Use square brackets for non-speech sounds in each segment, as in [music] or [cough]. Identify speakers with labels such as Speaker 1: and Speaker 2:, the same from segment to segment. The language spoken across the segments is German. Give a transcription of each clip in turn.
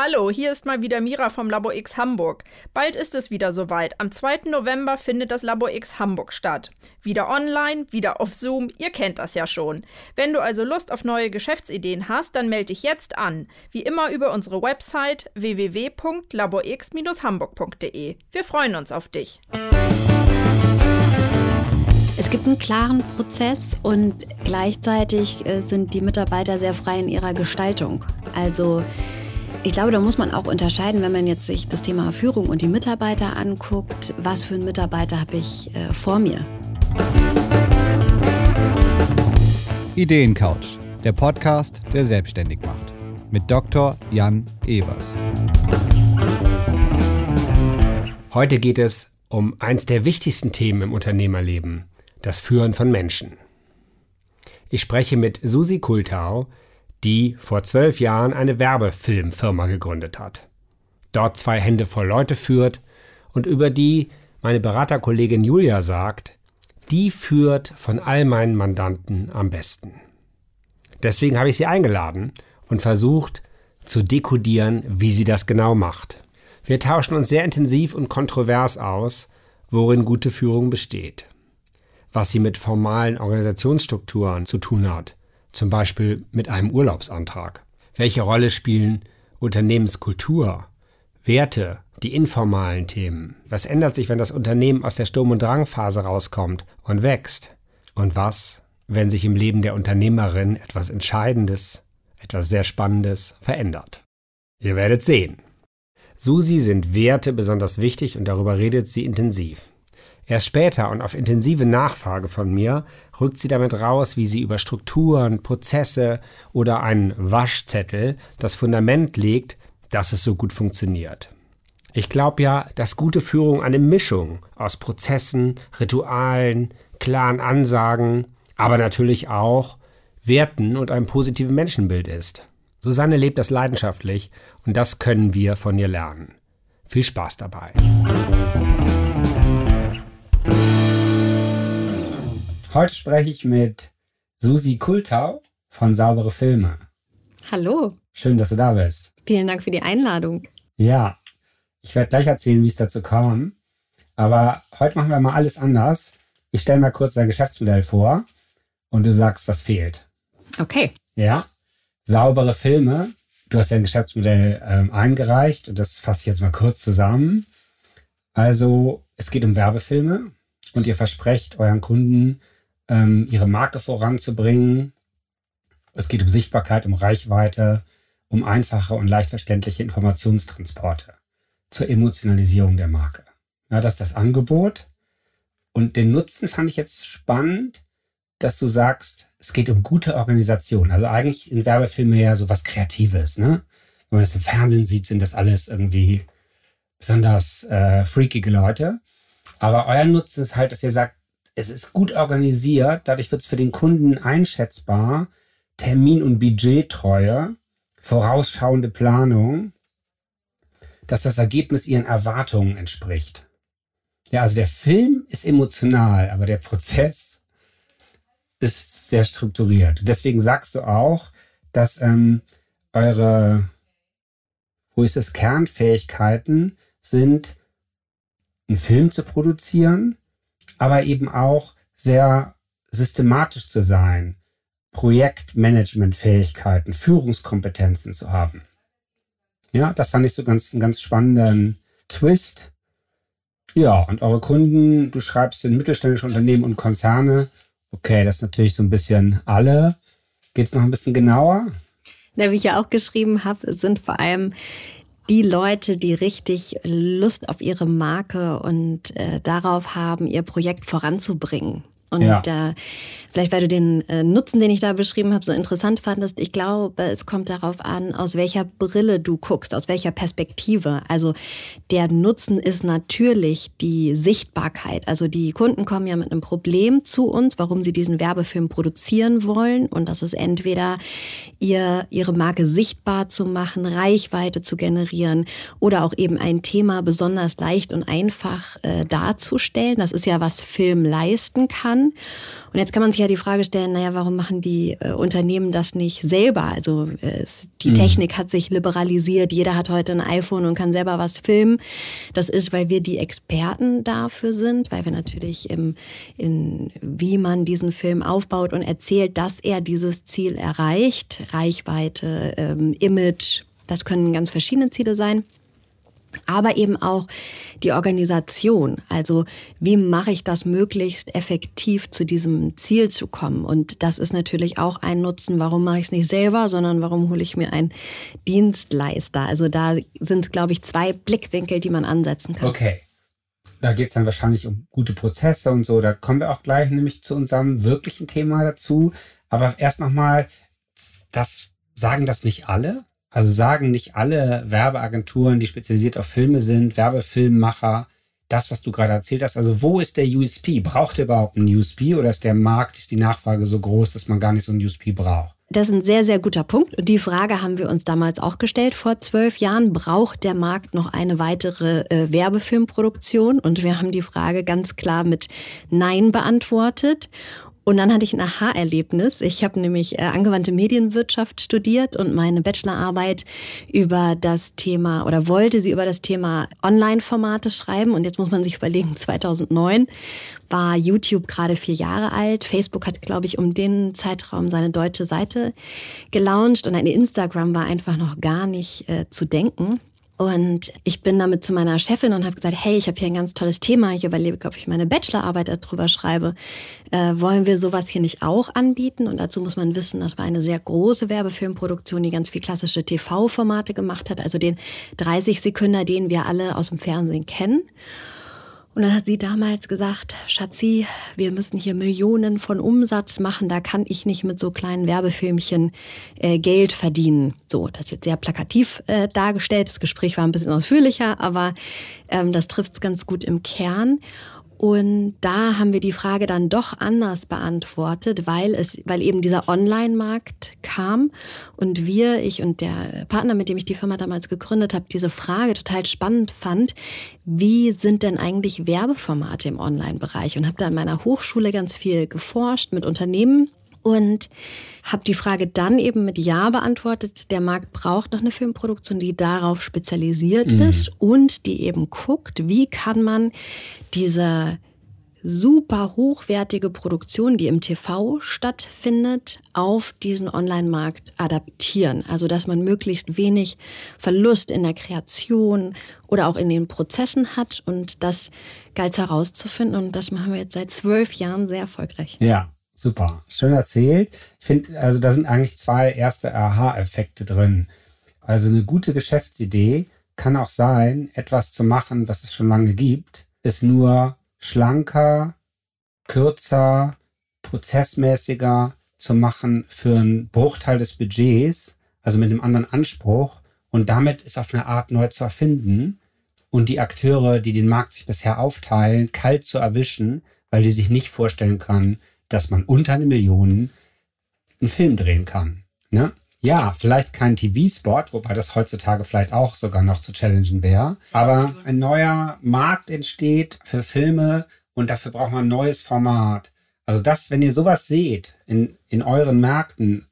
Speaker 1: Hallo, hier ist mal wieder Mira vom Labor X Hamburg. Bald ist es wieder soweit. Am 2. November findet das Labor X Hamburg statt. Wieder online, wieder auf Zoom, ihr kennt das ja schon. Wenn du also Lust auf neue Geschäftsideen hast, dann melde dich jetzt an. Wie immer über unsere Website www.laborx-hamburg.de. Wir freuen uns auf dich.
Speaker 2: Es gibt einen klaren Prozess und gleichzeitig äh, sind die Mitarbeiter sehr frei in ihrer Gestaltung. Also ich glaube, da muss man auch unterscheiden, wenn man jetzt sich das Thema Führung und die Mitarbeiter anguckt, was für einen Mitarbeiter habe ich äh, vor mir.
Speaker 3: Ideencouch, der Podcast, der selbstständig macht. Mit Dr. Jan Evers.
Speaker 4: Heute geht es um eins der wichtigsten Themen im Unternehmerleben, das Führen von Menschen. Ich spreche mit Susi Kultau, die vor zwölf Jahren eine Werbefilmfirma gegründet hat. Dort zwei Hände voll Leute führt und über die meine Beraterkollegin Julia sagt, die führt von all meinen Mandanten am besten. Deswegen habe ich sie eingeladen und versucht zu dekodieren, wie sie das genau macht. Wir tauschen uns sehr intensiv und kontrovers aus, worin gute Führung besteht, was sie mit formalen Organisationsstrukturen zu tun hat, zum Beispiel mit einem Urlaubsantrag? Welche Rolle spielen Unternehmenskultur, Werte, die informalen Themen? Was ändert sich, wenn das Unternehmen aus der Sturm- und Drangphase rauskommt und wächst? Und was, wenn sich im Leben der Unternehmerin etwas Entscheidendes, etwas sehr Spannendes verändert? Ihr werdet sehen. Susi sind Werte besonders wichtig und darüber redet sie intensiv. Erst später und auf intensive Nachfrage von mir rückt sie damit raus, wie sie über Strukturen, Prozesse oder einen Waschzettel das Fundament legt, dass es so gut funktioniert. Ich glaube ja, dass gute Führung eine Mischung aus Prozessen, Ritualen, klaren Ansagen, aber natürlich auch Werten und einem positiven Menschenbild ist. Susanne lebt das leidenschaftlich und das können wir von ihr lernen. Viel Spaß dabei. Heute spreche ich mit Susi Kultau von Saubere Filme.
Speaker 2: Hallo.
Speaker 4: Schön, dass du da bist.
Speaker 2: Vielen Dank für die Einladung.
Speaker 4: Ja, ich werde gleich erzählen, wie es dazu kam. Aber heute machen wir mal alles anders. Ich stelle mal kurz dein Geschäftsmodell vor und du sagst, was fehlt.
Speaker 2: Okay.
Speaker 4: Ja. Saubere Filme. Du hast ja ein Geschäftsmodell ähm, eingereicht und das fasse ich jetzt mal kurz zusammen. Also, es geht um Werbefilme und ihr versprecht euren Kunden, ähm, ihre Marke voranzubringen. Es geht um Sichtbarkeit, um Reichweite, um einfache und leicht verständliche Informationstransporte zur Emotionalisierung der Marke. Ja, das ist das Angebot. Und den Nutzen fand ich jetzt spannend, dass du sagst, es geht um gute Organisation. Also eigentlich sind Werbefilme ja so was Kreatives. Ne? Wenn man das im Fernsehen sieht, sind das alles irgendwie besonders äh, freakige Leute. Aber euer Nutzen ist halt, dass ihr sagt, es ist gut organisiert, dadurch wird es für den Kunden einschätzbar, Termin- und Budgettreue, vorausschauende Planung, dass das Ergebnis ihren Erwartungen entspricht. Ja, also der Film ist emotional, aber der Prozess ist sehr strukturiert. Deswegen sagst du auch, dass ähm, eure, wo ist es, Kernfähigkeiten sind, einen Film zu produzieren, aber eben auch sehr systematisch zu sein, Projektmanagementfähigkeiten, Führungskompetenzen zu haben. Ja, das fand ich so ganz, einen ganz spannenden Twist. Ja, und eure Kunden, du schreibst in mittelständische Unternehmen und Konzerne. Okay, das ist natürlich so ein bisschen alle. Geht es noch ein bisschen genauer?
Speaker 2: Na, wie ich ja auch geschrieben habe, sind vor allem die Leute, die richtig Lust auf ihre Marke und äh, darauf haben, ihr Projekt voranzubringen. Und ja. äh, vielleicht, weil du den äh, Nutzen, den ich da beschrieben habe, so interessant fandest, ich glaube, es kommt darauf an, aus welcher Brille du guckst, aus welcher Perspektive. Also der Nutzen ist natürlich die Sichtbarkeit. Also die Kunden kommen ja mit einem Problem zu uns, warum sie diesen Werbefilm produzieren wollen. Und das ist entweder ihr, ihre Marke sichtbar zu machen, Reichweite zu generieren oder auch eben ein Thema besonders leicht und einfach äh, darzustellen. Das ist ja, was Film leisten kann kann. Und jetzt kann man sich ja die Frage stellen, naja, warum machen die äh, Unternehmen das nicht selber? Also äh, die mhm. Technik hat sich liberalisiert, jeder hat heute ein iPhone und kann selber was filmen. Das ist, weil wir die Experten dafür sind, weil wir natürlich im, in, wie man diesen Film aufbaut und erzählt, dass er dieses Ziel erreicht. Reichweite, ähm, Image, das können ganz verschiedene Ziele sein aber eben auch die Organisation. Also wie mache ich das möglichst effektiv zu diesem Ziel zu kommen? Und das ist natürlich auch ein Nutzen. Warum mache ich es nicht selber, sondern warum hole ich mir einen Dienstleister? Also da sind, glaube ich, zwei Blickwinkel, die man ansetzen kann.
Speaker 4: Okay. Da geht es dann wahrscheinlich um gute Prozesse und so. Da kommen wir auch gleich nämlich zu unserem wirklichen Thema dazu. Aber erst nochmal, das sagen das nicht alle? Also sagen nicht alle Werbeagenturen, die spezialisiert auf Filme sind, Werbefilmmacher, das, was du gerade erzählt hast. Also wo ist der USP? Braucht ihr überhaupt einen USP oder ist der Markt, ist die Nachfrage so groß, dass man gar nicht so einen USP braucht?
Speaker 2: Das ist ein sehr, sehr guter Punkt. Und die Frage haben wir uns damals auch gestellt vor zwölf Jahren. Braucht der Markt noch eine weitere äh, Werbefilmproduktion? Und wir haben die Frage ganz klar mit Nein beantwortet. Und dann hatte ich ein Aha-Erlebnis. Ich habe nämlich äh, angewandte Medienwirtschaft studiert und meine Bachelorarbeit über das Thema oder wollte sie über das Thema Online-Formate schreiben. Und jetzt muss man sich überlegen, [laughs] 2009 war YouTube gerade vier Jahre alt. Facebook hat, glaube ich, um den Zeitraum seine deutsche Seite gelauncht und ein Instagram war einfach noch gar nicht äh, zu denken. Und ich bin damit zu meiner Chefin und habe gesagt, hey, ich habe hier ein ganz tolles Thema. Ich überlege, ob ich meine Bachelorarbeit darüber schreibe. Äh, wollen wir sowas hier nicht auch anbieten? Und dazu muss man wissen, das war eine sehr große Werbefilmproduktion, die ganz viel klassische TV-Formate gemacht hat. Also den 30 Sekunden, den wir alle aus dem Fernsehen kennen. Und dann hat sie damals gesagt, Schatzi, wir müssen hier Millionen von Umsatz machen, da kann ich nicht mit so kleinen Werbefilmchen äh, Geld verdienen. So, das ist jetzt sehr plakativ äh, dargestellt. Das Gespräch war ein bisschen ausführlicher, aber ähm, das trifft es ganz gut im Kern. Und da haben wir die Frage dann doch anders beantwortet, weil es, weil eben dieser Online-Markt kam und wir, ich und der Partner, mit dem ich die Firma damals gegründet habe, diese Frage total spannend fand. Wie sind denn eigentlich Werbeformate im Online-Bereich? Und habe da an meiner Hochschule ganz viel geforscht mit Unternehmen und habe die Frage dann eben mit Ja beantwortet. Der Markt braucht noch eine Filmproduktion, die darauf spezialisiert mhm. ist und die eben guckt, wie kann man diese super hochwertige Produktion, die im TV stattfindet, auf diesen Online-Markt adaptieren. Also dass man möglichst wenig Verlust in der Kreation oder auch in den Prozessen hat. Und das galt herauszufinden. Und das machen wir jetzt seit zwölf Jahren sehr erfolgreich.
Speaker 4: Ja, Super, schön erzählt. Ich finde, also da sind eigentlich zwei erste Aha-Effekte drin. Also eine gute Geschäftsidee kann auch sein, etwas zu machen, was es schon lange gibt, ist nur schlanker, kürzer, prozessmäßiger zu machen für einen Bruchteil des Budgets, also mit einem anderen Anspruch und damit ist auf eine Art neu zu erfinden und die Akteure, die den Markt sich bisher aufteilen, kalt zu erwischen, weil die sich nicht vorstellen können, dass man unter eine Million einen Film drehen kann. Ne? Ja, vielleicht kein TV-Spot, wobei das heutzutage vielleicht auch sogar noch zu challengen wäre. Aber ein neuer Markt entsteht für Filme und dafür braucht man ein neues Format. Also das, wenn ihr sowas seht in, in euren Märkten,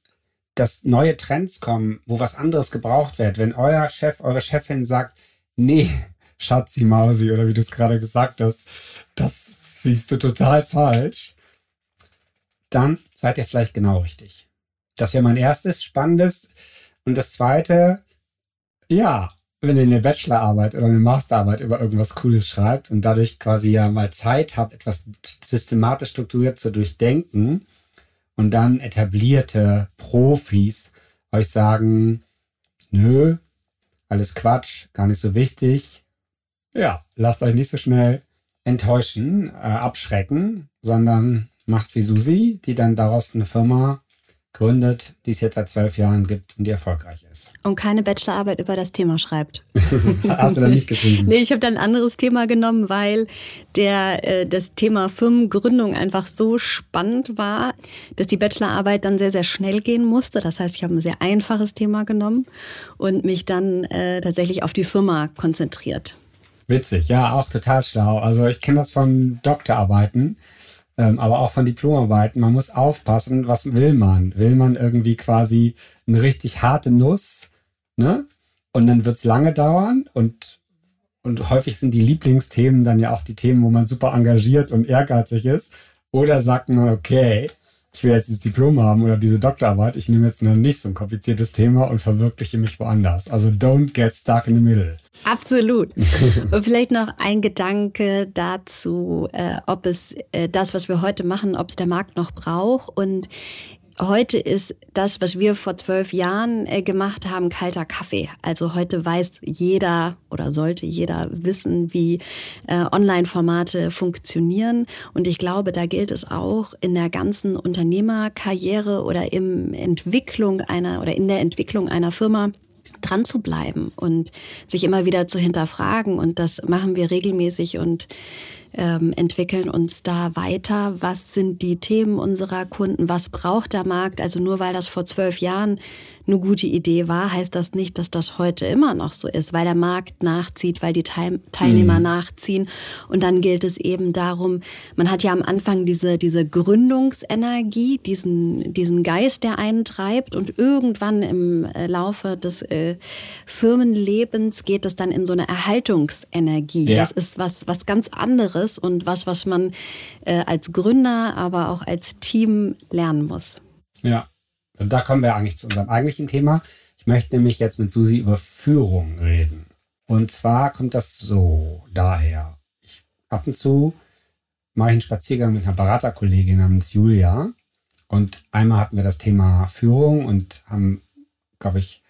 Speaker 4: dass neue Trends kommen, wo was anderes gebraucht wird, wenn euer Chef, eure Chefin sagt, nee, Schatzi Mausi oder wie du es gerade gesagt hast, das siehst du total falsch dann seid ihr vielleicht genau richtig. Das wäre mein erstes spannendes. Und das zweite, ja, wenn ihr eine Bachelorarbeit oder eine Masterarbeit über irgendwas Cooles schreibt und dadurch quasi ja mal Zeit habt, etwas systematisch strukturiert zu durchdenken und dann etablierte Profis euch sagen, nö, alles Quatsch, gar nicht so wichtig. Ja, lasst euch nicht so schnell enttäuschen, äh, abschrecken, sondern macht's wie Susi, die dann daraus eine Firma gründet, die es jetzt seit zwölf Jahren gibt und die erfolgreich ist.
Speaker 2: Und keine Bachelorarbeit über das Thema schreibt. [laughs]
Speaker 4: Hast du dann nicht geschrieben?
Speaker 2: nee, ich habe dann ein anderes Thema genommen, weil der, äh, das Thema Firmengründung einfach so spannend war, dass die Bachelorarbeit dann sehr, sehr schnell gehen musste. Das heißt, ich habe ein sehr einfaches Thema genommen und mich dann äh, tatsächlich auf die Firma konzentriert.
Speaker 4: Witzig, ja, auch total schlau. Also ich kenne das von Doktorarbeiten ähm, aber auch von Diplomarbeiten. Man muss aufpassen, was will man? Will man irgendwie quasi eine richtig harte Nuss, ne? Und dann wird's lange dauern und, und häufig sind die Lieblingsthemen dann ja auch die Themen, wo man super engagiert und ehrgeizig ist. Oder sagt man, okay, ich will jetzt dieses Diplom haben oder diese Doktorarbeit, ich nehme jetzt noch nicht so ein kompliziertes Thema und verwirkliche mich woanders. Also don't get stuck in the middle.
Speaker 2: Absolut. [laughs] und vielleicht noch ein Gedanke dazu, äh, ob es äh, das, was wir heute machen, ob es der Markt noch braucht. Und Heute ist das, was wir vor zwölf Jahren äh, gemacht haben, kalter Kaffee. Also heute weiß jeder oder sollte jeder wissen, wie äh, Online-Formate funktionieren. Und ich glaube, da gilt es auch in der ganzen Unternehmerkarriere oder im Entwicklung einer oder in der Entwicklung einer Firma dran zu bleiben und sich immer wieder zu hinterfragen. Und das machen wir regelmäßig und ähm, entwickeln uns da weiter. Was sind die Themen unserer Kunden? Was braucht der Markt? Also nur weil das vor zwölf Jahren eine gute Idee war, heißt das nicht, dass das heute immer noch so ist, weil der Markt nachzieht, weil die Teilnehmer mhm. nachziehen. Und dann gilt es eben darum, man hat ja am Anfang diese, diese Gründungsenergie, diesen, diesen Geist, der einen treibt. Und irgendwann im äh, Laufe des äh, Firmenlebens geht es dann in so eine Erhaltungsenergie. Ja. Das ist was, was ganz anderes und was, was man äh, als Gründer, aber auch als Team lernen muss.
Speaker 4: Ja, und da kommen wir eigentlich zu unserem eigentlichen Thema. Ich möchte nämlich jetzt mit Susi über Führung reden. Und zwar kommt das so daher. Ich, ab und zu mache ich einen Spaziergang mit einer Beraterkollegin namens Julia. Und einmal hatten wir das Thema Führung und haben, glaube ich,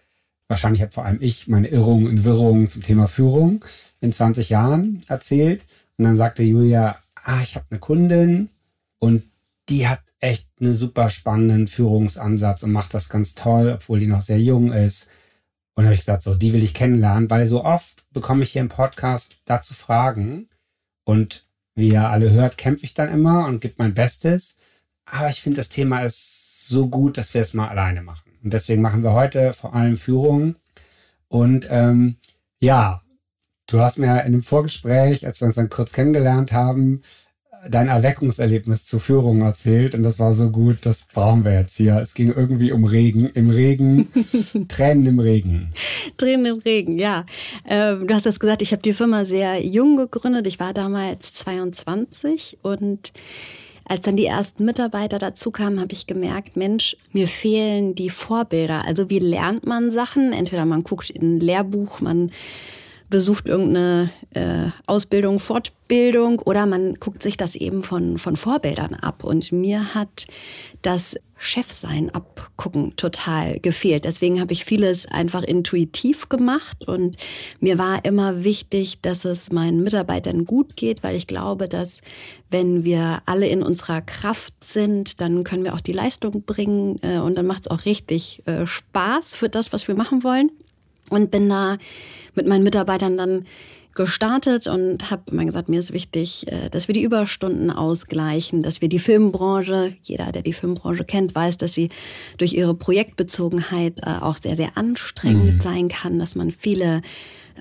Speaker 4: wahrscheinlich habe vor allem ich meine Irrungen und Wirrungen zum Thema Führung in 20 Jahren erzählt. Und dann sagte Julia, ah, ich habe eine Kundin und die hat echt einen super spannenden Führungsansatz und macht das ganz toll, obwohl die noch sehr jung ist. Und habe ich gesagt, so, die will ich kennenlernen, weil so oft bekomme ich hier im Podcast dazu Fragen. Und wie ihr alle hört, kämpfe ich dann immer und gebe mein Bestes. Aber ich finde, das Thema ist so gut, dass wir es mal alleine machen. Und deswegen machen wir heute vor allem Führung. Und ähm, ja, du hast mir in dem Vorgespräch, als wir uns dann kurz kennengelernt haben, dein Erweckungserlebnis zur Führung erzählt und das war so gut, das brauchen wir jetzt hier. Es ging irgendwie um Regen, im Regen, [laughs] Tränen im Regen.
Speaker 2: Tränen im Regen, ja. Ähm, du hast das gesagt, ich habe die Firma sehr jung gegründet. Ich war damals 22 und als dann die ersten Mitarbeiter dazu kamen, habe ich gemerkt, Mensch, mir fehlen die Vorbilder. Also wie lernt man Sachen? Entweder man guckt in ein Lehrbuch, man besucht irgendeine äh, Ausbildung, Fortbildung oder man guckt sich das eben von, von Vorbildern ab. Und mir hat das Chefsein abgucken total gefehlt. Deswegen habe ich vieles einfach intuitiv gemacht und mir war immer wichtig, dass es meinen Mitarbeitern gut geht, weil ich glaube, dass wenn wir alle in unserer Kraft sind, dann können wir auch die Leistung bringen äh, und dann macht es auch richtig äh, Spaß für das, was wir machen wollen und bin da mit meinen Mitarbeitern dann gestartet und habe immer gesagt, mir ist wichtig, äh, dass wir die Überstunden ausgleichen, dass wir die Filmbranche, jeder, der die Filmbranche kennt, weiß, dass sie durch ihre Projektbezogenheit äh, auch sehr, sehr anstrengend mhm. sein kann, dass man viele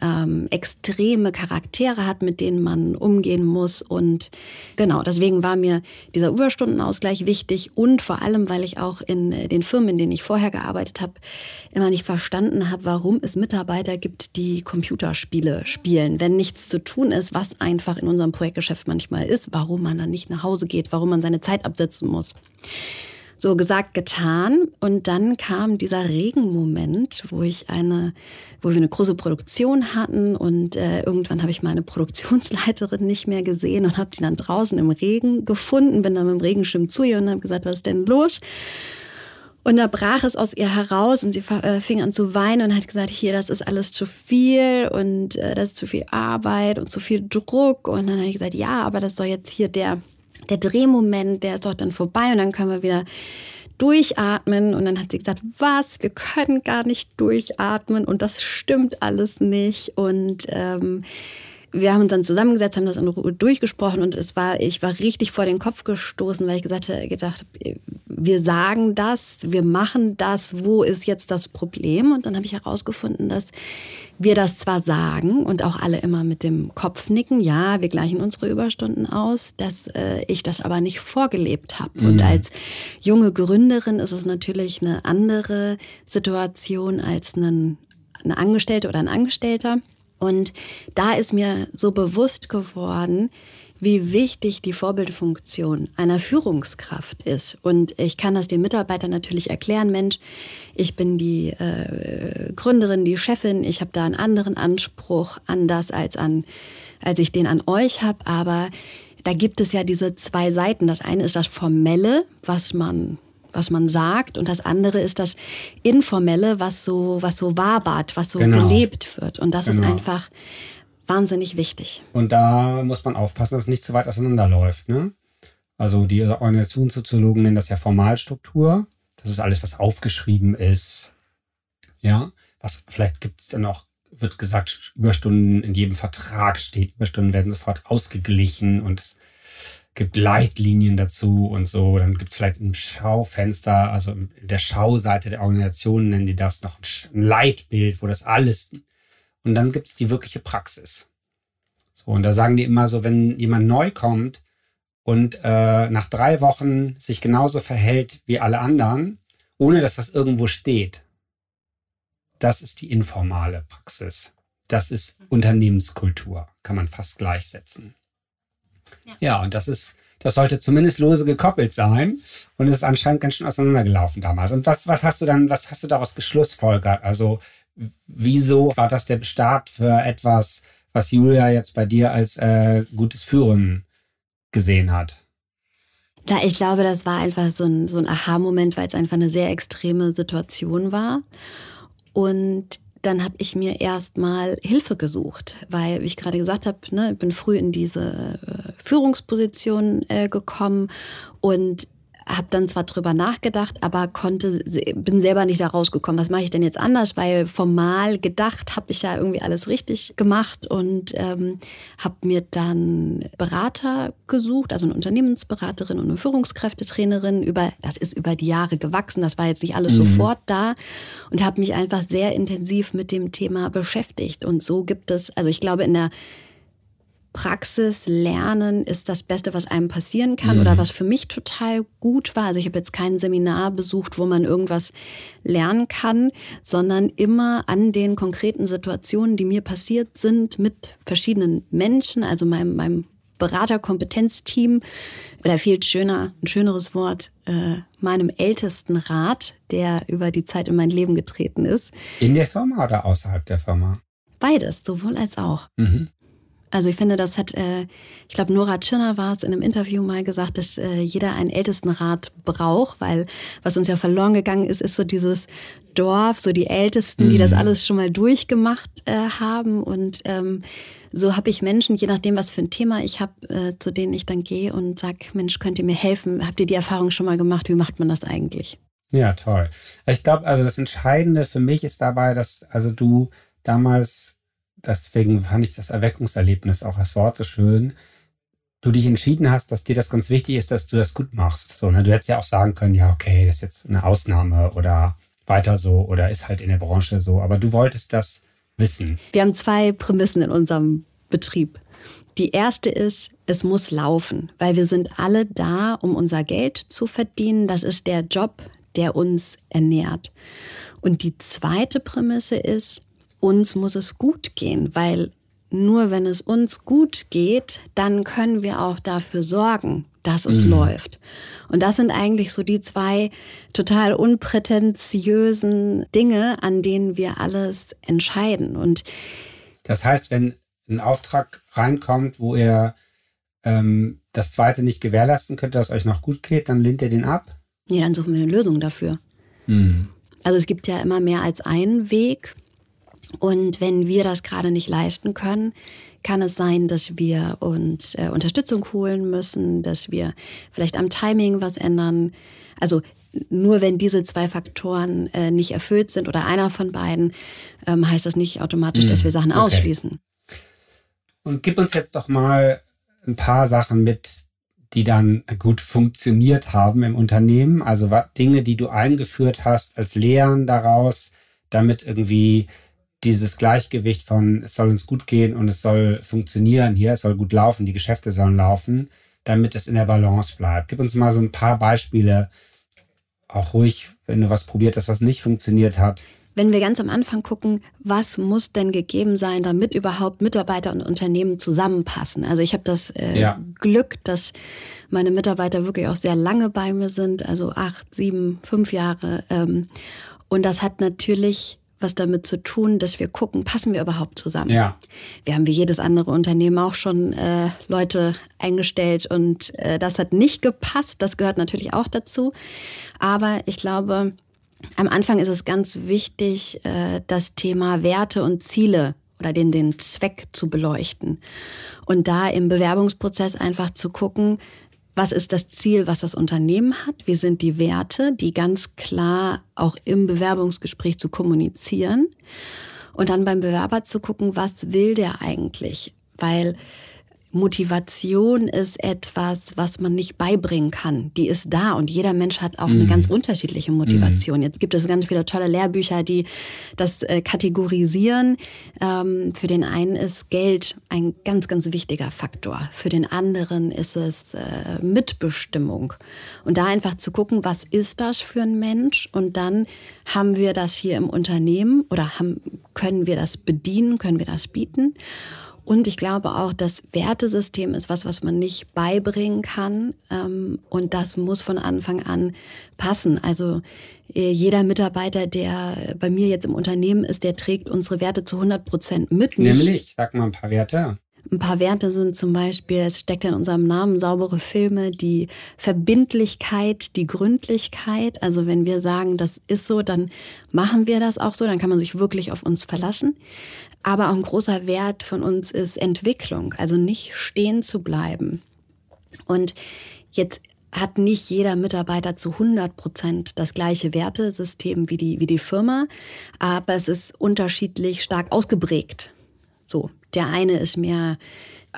Speaker 2: ähm, extreme Charaktere hat, mit denen man umgehen muss. Und genau, deswegen war mir dieser Überstundenausgleich wichtig und vor allem, weil ich auch in äh, den Firmen, in denen ich vorher gearbeitet habe, immer nicht verstanden habe, warum es Mitarbeiter gibt, die Computerspiele spielen, wenn nichts zu tun ist, was einfach in unserem Projektgeschäft manchmal ist, warum man dann nicht nach Hause geht, warum man seine Zeit absetzen muss. So gesagt, getan. Und dann kam dieser Regenmoment, wo ich eine, wo wir eine große Produktion hatten und äh, irgendwann habe ich meine Produktionsleiterin nicht mehr gesehen und habe die dann draußen im Regen gefunden, bin dann mit dem Regenschirm zu ihr und habe gesagt, was ist denn los? Und da brach es aus ihr heraus und sie äh, fing an zu weinen und hat gesagt, hier, das ist alles zu viel und äh, das ist zu viel Arbeit und zu viel Druck. Und dann habe ich gesagt, ja, aber das soll jetzt hier der der Drehmoment, der ist doch dann vorbei und dann können wir wieder durchatmen. Und dann hat sie gesagt, was, wir können gar nicht durchatmen und das stimmt alles nicht. Und ähm, wir haben uns dann zusammengesetzt, haben das in Ruhe durchgesprochen und es war, ich war richtig vor den Kopf gestoßen, weil ich gesagt, gedacht habe, wir sagen das, wir machen das, wo ist jetzt das Problem? Und dann habe ich herausgefunden, dass wir das zwar sagen und auch alle immer mit dem Kopf nicken, ja, wir gleichen unsere Überstunden aus, dass äh, ich das aber nicht vorgelebt habe. Mhm. Und als junge Gründerin ist es natürlich eine andere Situation als ein, eine Angestellte oder ein Angestellter. Und da ist mir so bewusst geworden, wie wichtig die Vorbildfunktion einer Führungskraft ist. Und ich kann das den Mitarbeitern natürlich erklären, Mensch, ich bin die äh, Gründerin, die Chefin, ich habe da einen anderen Anspruch an das, als, an, als ich den an euch habe. Aber da gibt es ja diese zwei Seiten. Das eine ist das Formelle, was man was man sagt und das andere ist das Informelle, was so, was so wabert, was so genau. gelebt wird. Und das genau. ist einfach wahnsinnig wichtig.
Speaker 4: Und da muss man aufpassen, dass es nicht zu weit auseinanderläuft. Ne? Also die Organisationssoziologen nennen das ja Formalstruktur. Das ist alles, was aufgeschrieben ist. Ja, was vielleicht gibt es dann auch, wird gesagt, Überstunden in jedem Vertrag steht. Überstunden werden sofort ausgeglichen und es gibt Leitlinien dazu und so. Dann gibt es vielleicht im Schaufenster, also in der Schauseite der Organisation nennen die das noch ein Leitbild, wo das alles. Und dann gibt es die wirkliche Praxis. So, und da sagen die immer so, wenn jemand neu kommt und äh, nach drei Wochen sich genauso verhält wie alle anderen, ohne dass das irgendwo steht, das ist die informale Praxis. Das ist Unternehmenskultur, kann man fast gleichsetzen. Ja. ja, und das ist, das sollte zumindest lose gekoppelt sein. Und es ist anscheinend ganz schön auseinandergelaufen damals. Und was, was hast du dann, was hast du daraus geschlussfolgert? Also, wieso war das der Start für etwas, was Julia jetzt bei dir als äh, gutes Führen gesehen hat?
Speaker 2: Ja, ich glaube, das war einfach so ein, so ein Aha-Moment, weil es einfach eine sehr extreme Situation war. Und dann habe ich mir erstmal Hilfe gesucht, weil, wie ich gerade gesagt habe, ne, ich bin früh in diese äh, Führungsposition äh, gekommen und habe dann zwar drüber nachgedacht, aber konnte bin selber nicht da rausgekommen. Was mache ich denn jetzt anders? Weil formal gedacht habe ich ja irgendwie alles richtig gemacht und ähm, habe mir dann Berater gesucht, also eine Unternehmensberaterin und eine Führungskräftetrainerin. Über das ist über die Jahre gewachsen. Das war jetzt nicht alles mhm. sofort da und habe mich einfach sehr intensiv mit dem Thema beschäftigt. Und so gibt es, also ich glaube in der Praxis lernen ist das Beste, was einem passieren kann mhm. oder was für mich total gut war. Also ich habe jetzt kein Seminar besucht, wo man irgendwas lernen kann, sondern immer an den konkreten Situationen, die mir passiert sind, mit verschiedenen Menschen, also meinem, meinem Beraterkompetenzteam oder viel schöner, ein schöneres Wort, äh, meinem ältesten Rat, der über die Zeit in mein Leben getreten ist.
Speaker 4: In der Firma oder außerhalb der Firma?
Speaker 2: Beides, sowohl als auch. Mhm. Also ich finde, das hat, äh, ich glaube, Nora Tschirner war es in einem Interview mal gesagt, dass äh, jeder einen Ältestenrat braucht, weil was uns ja verloren gegangen ist, ist so dieses Dorf, so die Ältesten, mhm. die das mhm. alles schon mal durchgemacht äh, haben. Und ähm, so habe ich Menschen, je nachdem, was für ein Thema ich habe, äh, zu denen ich dann gehe und sage, Mensch, könnt ihr mir helfen? Habt ihr die Erfahrung schon mal gemacht? Wie macht man das eigentlich?
Speaker 4: Ja, toll. Ich glaube, also das Entscheidende für mich ist dabei, dass also du damals deswegen fand ich das Erweckungserlebnis auch als Wort so schön. Du dich entschieden hast, dass dir das ganz wichtig ist, dass du das gut machst. So, ne? Du hättest ja auch sagen können, ja, okay, das ist jetzt eine Ausnahme oder weiter so oder ist halt in der Branche so. Aber du wolltest das wissen.
Speaker 2: Wir haben zwei Prämissen in unserem Betrieb. Die erste ist, es muss laufen, weil wir sind alle da, um unser Geld zu verdienen. Das ist der Job, der uns ernährt. Und die zweite Prämisse ist, uns muss es gut gehen, weil nur wenn es uns gut geht, dann können wir auch dafür sorgen, dass es mhm. läuft. Und das sind eigentlich so die zwei total unprätentiösen Dinge, an denen wir alles entscheiden. Und
Speaker 4: das heißt, wenn ein Auftrag reinkommt, wo ihr ähm, das zweite nicht gewährleisten könnt, dass es euch noch gut geht, dann lehnt ihr den ab?
Speaker 2: Nee, dann suchen wir eine Lösung dafür. Mhm. Also es gibt ja immer mehr als einen Weg. Und wenn wir das gerade nicht leisten können, kann es sein, dass wir uns äh, Unterstützung holen müssen, dass wir vielleicht am Timing was ändern. Also nur wenn diese zwei Faktoren äh, nicht erfüllt sind oder einer von beiden, ähm, heißt das nicht automatisch, dass wir Sachen okay. ausschließen.
Speaker 4: Und gib uns jetzt doch mal ein paar Sachen mit, die dann gut funktioniert haben im Unternehmen. Also Dinge, die du eingeführt hast als Lehren daraus, damit irgendwie dieses Gleichgewicht von es soll uns gut gehen und es soll funktionieren hier, es soll gut laufen, die Geschäfte sollen laufen, damit es in der Balance bleibt. Gib uns mal so ein paar Beispiele, auch ruhig, wenn du was probiert hast, was nicht funktioniert hat.
Speaker 2: Wenn wir ganz am Anfang gucken, was muss denn gegeben sein, damit überhaupt Mitarbeiter und Unternehmen zusammenpassen? Also ich habe das äh, ja. Glück, dass meine Mitarbeiter wirklich auch sehr lange bei mir sind, also acht, sieben, fünf Jahre. Ähm, und das hat natürlich was damit zu tun, dass wir gucken, passen wir überhaupt zusammen. Ja. Wir haben wie jedes andere Unternehmen auch schon äh, Leute eingestellt und äh, das hat nicht gepasst. Das gehört natürlich auch dazu. Aber ich glaube, am Anfang ist es ganz wichtig, äh, das Thema Werte und Ziele oder den, den Zweck zu beleuchten. Und da im Bewerbungsprozess einfach zu gucken, was ist das Ziel, was das Unternehmen hat? Wie sind die Werte, die ganz klar auch im Bewerbungsgespräch zu kommunizieren? Und dann beim Bewerber zu gucken, was will der eigentlich? Weil Motivation ist etwas, was man nicht beibringen kann. Die ist da und jeder Mensch hat auch mhm. eine ganz unterschiedliche Motivation. Mhm. Jetzt gibt es ganz viele tolle Lehrbücher, die das äh, kategorisieren. Ähm, für den einen ist Geld ein ganz, ganz wichtiger Faktor. Für den anderen ist es äh, Mitbestimmung. Und da einfach zu gucken, was ist das für ein Mensch? Und dann haben wir das hier im Unternehmen oder haben, können wir das bedienen, können wir das bieten? Und ich glaube auch, das Wertesystem ist was, was man nicht beibringen kann. Ähm, und das muss von Anfang an passen. Also äh, jeder Mitarbeiter, der bei mir jetzt im Unternehmen ist, der trägt unsere Werte zu 100 Prozent mit.
Speaker 4: Nämlich, sag mal ein paar Werte.
Speaker 2: Ein paar Werte sind zum Beispiel, es steckt in unserem Namen saubere Filme, die Verbindlichkeit, die Gründlichkeit. Also wenn wir sagen, das ist so, dann machen wir das auch so, dann kann man sich wirklich auf uns verlassen. Aber auch ein großer Wert von uns ist Entwicklung, also nicht stehen zu bleiben. Und jetzt hat nicht jeder Mitarbeiter zu 100 Prozent das gleiche Wertesystem wie die, wie die Firma, aber es ist unterschiedlich stark ausgeprägt. So, der eine ist mehr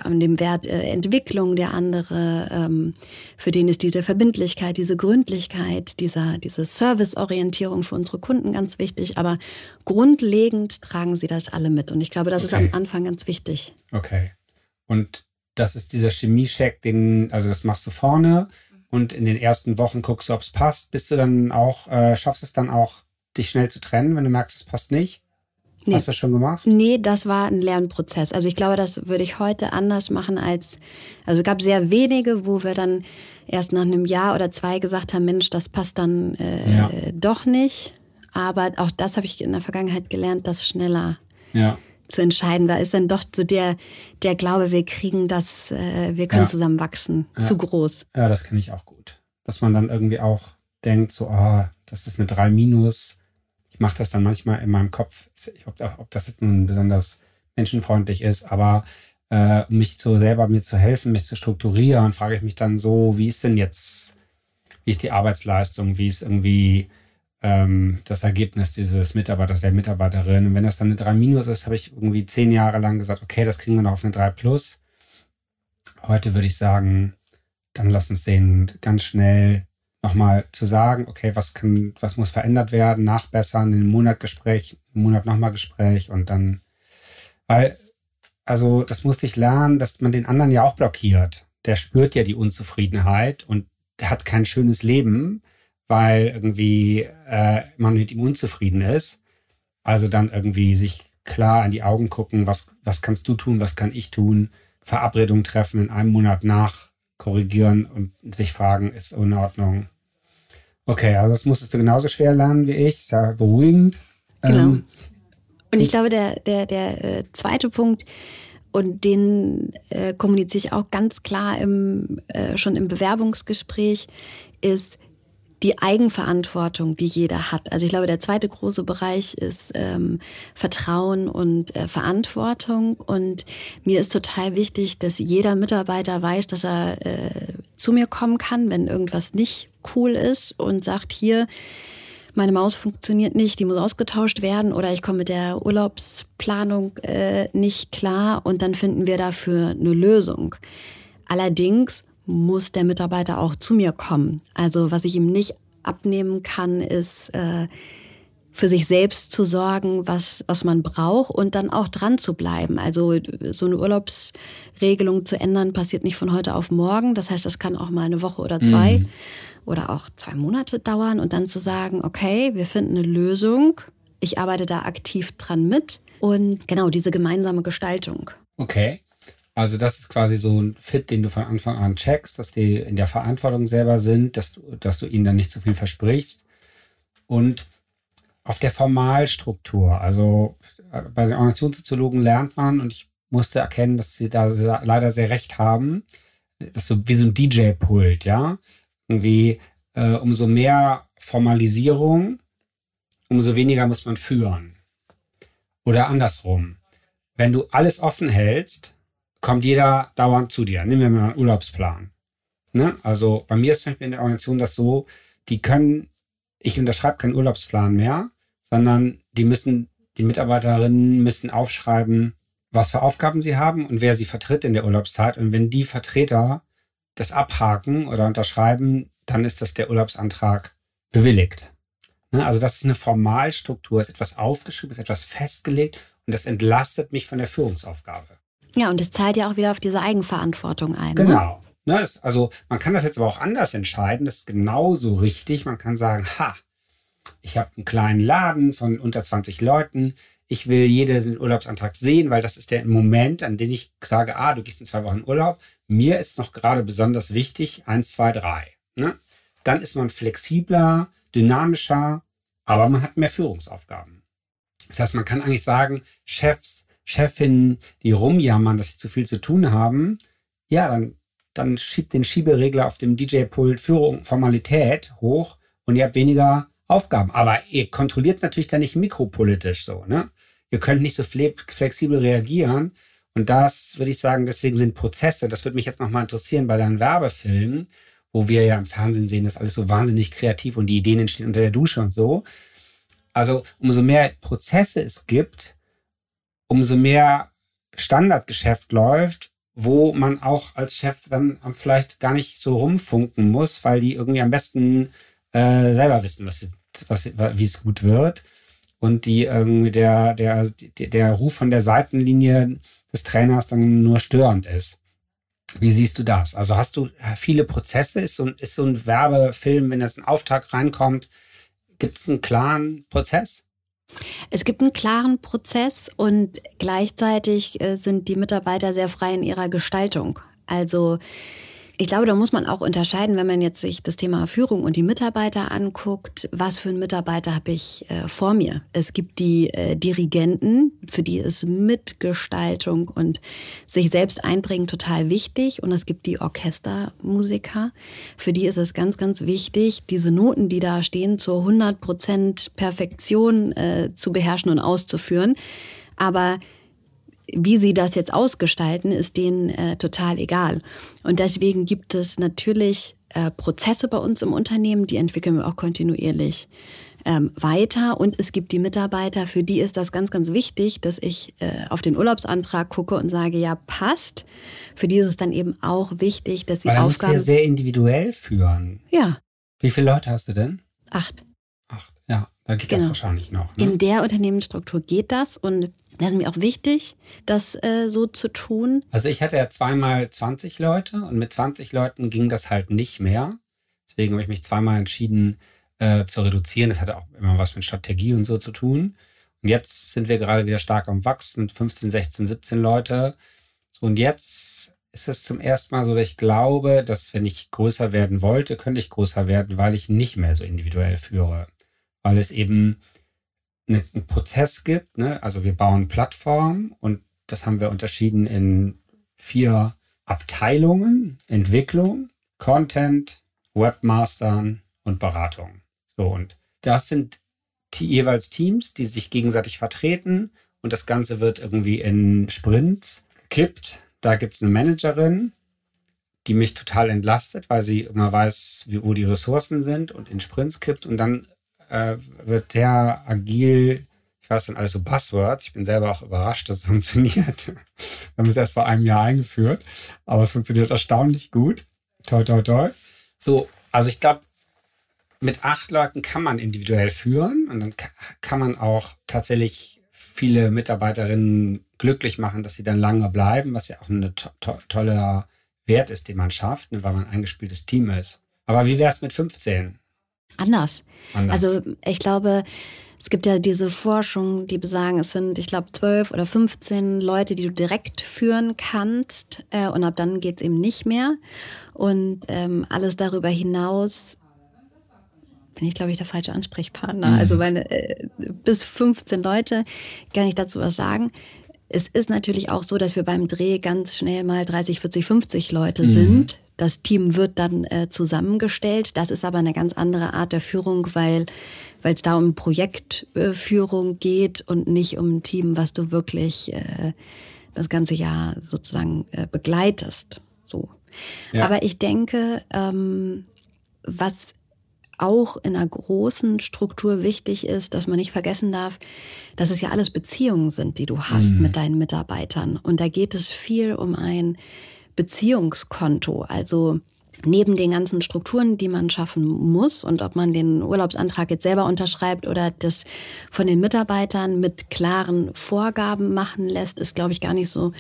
Speaker 2: an dem Wert äh, Entwicklung, der andere, ähm, für den ist diese Verbindlichkeit, diese Gründlichkeit, dieser, diese Serviceorientierung für unsere Kunden ganz wichtig. Aber grundlegend tragen sie das alle mit. Und ich glaube, das okay. ist am Anfang ganz wichtig.
Speaker 4: Okay. Und das ist dieser Chemie-Check, den, also das machst du vorne und in den ersten Wochen guckst du, ob es passt. Bist du dann auch, äh, schaffst es dann auch, dich schnell zu trennen, wenn du merkst, es passt nicht? Nee. Hast du das schon gemacht?
Speaker 2: Nee, das war ein Lernprozess. Also ich glaube, das würde ich heute anders machen als, also es gab sehr wenige, wo wir dann erst nach einem Jahr oder zwei gesagt haben, Mensch, das passt dann äh, ja. doch nicht. Aber auch das habe ich in der Vergangenheit gelernt, das schneller ja. zu entscheiden. Da ist dann doch so der, der Glaube, wir kriegen das, äh, wir können ja. zusammen wachsen, zu groß.
Speaker 4: Ja, das kenne ich auch gut. Dass man dann irgendwie auch denkt, so, ah, oh, das ist eine 3 minus ich mache das dann manchmal in meinem Kopf, ob, ob das jetzt nun besonders menschenfreundlich ist, aber äh, um mich so selber mir zu helfen, mich zu strukturieren, frage ich mich dann so, wie ist denn jetzt, wie ist die Arbeitsleistung, wie ist irgendwie ähm, das Ergebnis dieses Mitarbeiters, der Mitarbeiterin. Und wenn das dann eine 3 minus ist, habe ich irgendwie zehn Jahre lang gesagt, okay, das kriegen wir noch auf eine 3 plus. Heute würde ich sagen, dann lass uns den ganz schnell nochmal zu sagen, okay, was kann, was muss verändert werden, nachbessern, in einem Monat Gespräch, im Monat nochmal Gespräch und dann, weil, also das musste ich lernen, dass man den anderen ja auch blockiert. Der spürt ja die Unzufriedenheit und der hat kein schönes Leben, weil irgendwie äh, man mit ihm unzufrieden ist. Also dann irgendwie sich klar in die Augen gucken, was, was kannst du tun, was kann ich tun, Verabredung treffen, in einem Monat nach korrigieren und sich fragen, ist in Ordnung. Okay, also das musstest du genauso schwer lernen wie ich, sehr beruhigend.
Speaker 2: Genau. Ähm, und ich, ich, glaube, der, der, der äh, zweite Punkt, und den äh, kommuniziere ich auch ganz klar im, äh, schon im Bewerbungsgespräch, ist, die Eigenverantwortung, die jeder hat. Also ich glaube, der zweite große Bereich ist ähm, Vertrauen und äh, Verantwortung. Und mir ist total wichtig, dass jeder Mitarbeiter weiß, dass er äh, zu mir kommen kann, wenn irgendwas nicht cool ist und sagt, hier, meine Maus funktioniert nicht, die muss ausgetauscht werden oder ich komme mit der Urlaubsplanung äh, nicht klar und dann finden wir dafür eine Lösung. Allerdings muss der Mitarbeiter auch zu mir kommen. Also was ich ihm nicht abnehmen kann, ist äh, für sich selbst zu sorgen, was, was man braucht und dann auch dran zu bleiben. Also so eine Urlaubsregelung zu ändern, passiert nicht von heute auf morgen. Das heißt, das kann auch mal eine Woche oder zwei mhm. oder auch zwei Monate dauern und dann zu sagen, okay, wir finden eine Lösung. Ich arbeite da aktiv dran mit und genau diese gemeinsame Gestaltung.
Speaker 4: Okay. Also das ist quasi so ein Fit, den du von Anfang an checkst, dass die in der Verantwortung selber sind, dass, dass du ihnen dann nicht zu viel versprichst. Und auf der Formalstruktur, also äh, bei den Organisationssoziologen lernt man, und ich musste erkennen, dass sie da leider sehr recht haben, das ist so wie so ein DJ-Pult, ja. Irgendwie, äh, umso mehr Formalisierung, umso weniger muss man führen. Oder andersrum. Wenn du alles offen hältst, kommt jeder dauernd zu dir. Nehmen wir mal einen Urlaubsplan. Ne? Also bei mir ist zum Beispiel in der Organisation das so, die können, ich unterschreibe keinen Urlaubsplan mehr, sondern die müssen, die Mitarbeiterinnen müssen aufschreiben, was für Aufgaben sie haben und wer sie vertritt in der Urlaubszeit. Und wenn die Vertreter das abhaken oder unterschreiben, dann ist das der Urlaubsantrag bewilligt. Ne? Also das ist eine Formalstruktur, ist etwas aufgeschrieben, ist etwas festgelegt und das entlastet mich von der Führungsaufgabe.
Speaker 2: Ja, und es zahlt ja auch wieder auf diese Eigenverantwortung ein.
Speaker 4: Ne? Genau. Ne? Also man kann das jetzt aber auch anders entscheiden. Das ist genauso richtig. Man kann sagen, ha, ich habe einen kleinen Laden von unter 20 Leuten. Ich will jeden Urlaubsantrag sehen, weil das ist der Moment, an dem ich sage, ah, du gehst in zwei Wochen Urlaub. Mir ist noch gerade besonders wichtig, eins, zwei, drei. Ne? Dann ist man flexibler, dynamischer, aber man hat mehr Führungsaufgaben. Das heißt, man kann eigentlich sagen, Chefs Chefinnen, die rumjammern, dass sie zu viel zu tun haben, ja, dann, dann schiebt den Schieberegler auf dem DJ-Pult Führung, Formalität hoch und ihr habt weniger Aufgaben. Aber ihr kontrolliert natürlich dann nicht mikropolitisch so, ne? Ihr könnt nicht so flexibel reagieren. Und das würde ich sagen, deswegen sind Prozesse, das würde mich jetzt nochmal interessieren bei deinen Werbefilmen, wo wir ja im Fernsehen sehen, dass alles so wahnsinnig kreativ und die Ideen entstehen unter der Dusche und so. Also umso mehr Prozesse es gibt, umso mehr Standardgeschäft läuft, wo man auch als Chef dann vielleicht gar nicht so rumfunken muss, weil die irgendwie am besten äh, selber wissen, was, was, wie es gut wird. Und die irgendwie der, der, der Ruf von der Seitenlinie des Trainers dann nur störend ist. Wie siehst du das? Also hast du viele Prozesse? Ist so, ist so ein Werbefilm, wenn jetzt ein Auftrag reinkommt, gibt es einen klaren Prozess?
Speaker 2: Es gibt einen klaren Prozess und gleichzeitig äh, sind die Mitarbeiter sehr frei in ihrer Gestaltung. Also ich glaube, da muss man auch unterscheiden, wenn man jetzt sich das Thema Führung und die Mitarbeiter anguckt, was für einen Mitarbeiter habe ich äh, vor mir. Es gibt die äh, Dirigenten, für die ist Mitgestaltung und sich selbst einbringen total wichtig. Und es gibt die Orchestermusiker, für die ist es ganz, ganz wichtig, diese Noten, die da stehen, zur 100 Prozent Perfektion äh, zu beherrschen und auszuführen. Aber wie sie das jetzt ausgestalten, ist denen äh, total egal. Und deswegen gibt es natürlich äh, Prozesse bei uns im Unternehmen, die entwickeln wir auch kontinuierlich ähm, weiter. Und es gibt die Mitarbeiter, für die ist das ganz, ganz wichtig, dass ich äh, auf den Urlaubsantrag gucke und sage, ja, passt. Für die ist es dann eben auch wichtig, dass sie
Speaker 4: Weil
Speaker 2: Aufgaben...
Speaker 4: ja sehr individuell führen.
Speaker 2: Ja.
Speaker 4: Wie viele Leute hast du denn?
Speaker 2: Acht.
Speaker 4: Acht, ja. Da geht genau. das wahrscheinlich noch.
Speaker 2: Ne? In der Unternehmensstruktur geht das und das ist mir auch wichtig, das äh, so zu tun.
Speaker 4: Also ich hatte ja zweimal 20 Leute und mit 20 Leuten ging das halt nicht mehr. Deswegen habe ich mich zweimal entschieden äh, zu reduzieren. Das hatte auch immer was mit Strategie und so zu tun. Und jetzt sind wir gerade wieder stark am Wachsen, 15, 16, 17 Leute. Und jetzt ist es zum ersten Mal so, dass ich glaube, dass wenn ich größer werden wollte, könnte ich größer werden, weil ich nicht mehr so individuell führe. Weil es eben einen Prozess gibt. Ne? Also wir bauen Plattformen und das haben wir unterschieden in vier Abteilungen. Entwicklung, Content, Webmastern und Beratung. So, und das sind die, jeweils Teams, die sich gegenseitig vertreten und das Ganze wird irgendwie in Sprints gekippt. Da gibt es eine Managerin, die mich total entlastet, weil sie immer weiß, wo die Ressourcen sind und in Sprints kippt und dann äh, wird sehr agil. Ich weiß dann alles so Buzzwords. Ich bin selber auch überrascht, dass es [laughs] funktioniert. Wir haben es erst vor einem Jahr eingeführt, aber es funktioniert erstaunlich gut. Toi, toi, toi. So, also ich glaube, mit acht Leuten kann man individuell führen und dann kann man auch tatsächlich viele Mitarbeiterinnen glücklich machen, dass sie dann lange bleiben, was ja auch ein to to toller Wert ist, den man schafft, ne, weil man ein eingespieltes Team ist. Aber wie wäre es mit 15?
Speaker 2: Anders. Anders. Also ich glaube, es gibt ja diese Forschung, die besagen, es sind, ich glaube, 12 oder 15 Leute, die du direkt führen kannst. Äh, und ab dann geht es eben nicht mehr. Und ähm, alles darüber hinaus bin ich, glaube ich, der falsche Ansprechpartner. Mhm. Also meine, äh, bis 15 Leute kann ich dazu was sagen. Es ist natürlich auch so, dass wir beim Dreh ganz schnell mal 30, 40, 50 Leute mhm. sind. Das Team wird dann äh, zusammengestellt. Das ist aber eine ganz andere Art der Führung, weil weil es da um Projektführung äh, geht und nicht um ein Team, was du wirklich äh, das ganze Jahr sozusagen äh, begleitest. So. Ja. Aber ich denke, ähm, was auch in einer großen Struktur wichtig ist, dass man nicht vergessen darf, dass es ja alles Beziehungen sind, die du hast mhm. mit deinen Mitarbeitern. Und da geht es viel um ein Beziehungskonto. Also neben den ganzen Strukturen, die man schaffen muss und ob man den Urlaubsantrag jetzt selber unterschreibt oder das von den Mitarbeitern mit klaren Vorgaben machen lässt, ist, glaube ich, gar nicht so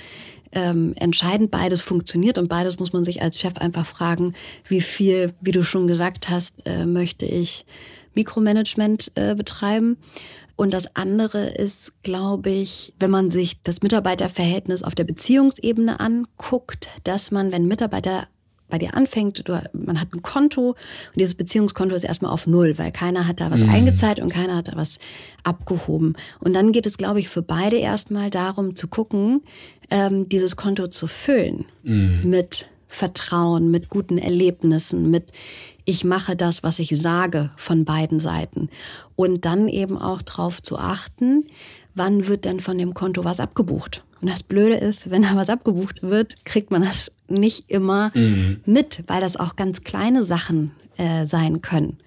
Speaker 2: ähm, entscheidend. Beides funktioniert und beides muss man sich als Chef einfach fragen, wie viel, wie du schon gesagt hast, äh, möchte ich Mikromanagement äh, betreiben. Und das andere ist, glaube ich, wenn man sich das Mitarbeiterverhältnis auf der Beziehungsebene anguckt, dass man, wenn Mitarbeiter bei dir anfängt, man hat ein Konto und dieses Beziehungskonto ist erstmal auf Null, weil keiner hat da was mhm. eingezahlt und keiner hat da was abgehoben. Und dann geht es, glaube ich, für beide erstmal darum zu gucken, ähm, dieses Konto zu füllen mhm. mit Vertrauen, mit guten Erlebnissen, mit ich mache das, was ich sage von beiden Seiten. Und dann eben auch darauf zu achten, wann wird denn von dem Konto was abgebucht. Und das Blöde ist, wenn da was abgebucht wird, kriegt man das nicht immer mhm. mit, weil das auch ganz kleine Sachen äh, sein können.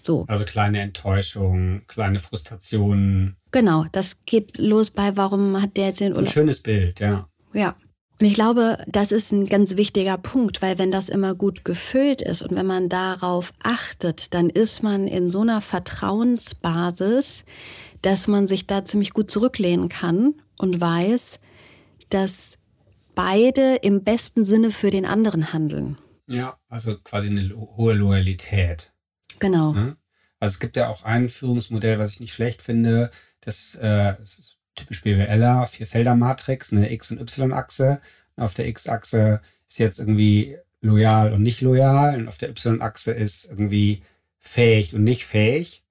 Speaker 2: So.
Speaker 4: Also kleine Enttäuschungen, kleine Frustrationen.
Speaker 2: Genau, das geht los bei, warum hat der jetzt den
Speaker 4: Urlaub? Ein schönes Bild, ja.
Speaker 2: Ja. Und ich glaube, das ist ein ganz wichtiger Punkt, weil wenn das immer gut gefüllt ist und wenn man darauf achtet, dann ist man in so einer Vertrauensbasis, dass man sich da ziemlich gut zurücklehnen kann und weiß, dass beide im besten Sinne für den anderen handeln.
Speaker 4: Ja, also quasi eine hohe Loyalität.
Speaker 2: Genau.
Speaker 4: Ne? Also es gibt ja auch ein Führungsmodell, was ich nicht schlecht finde. Das, äh, das ist typisch BWLer, Vierfelder-Matrix, eine X- und Y-Achse. Auf der X-Achse ist jetzt irgendwie loyal und nicht loyal. Und auf der Y-Achse ist irgendwie fähig und nicht fähig.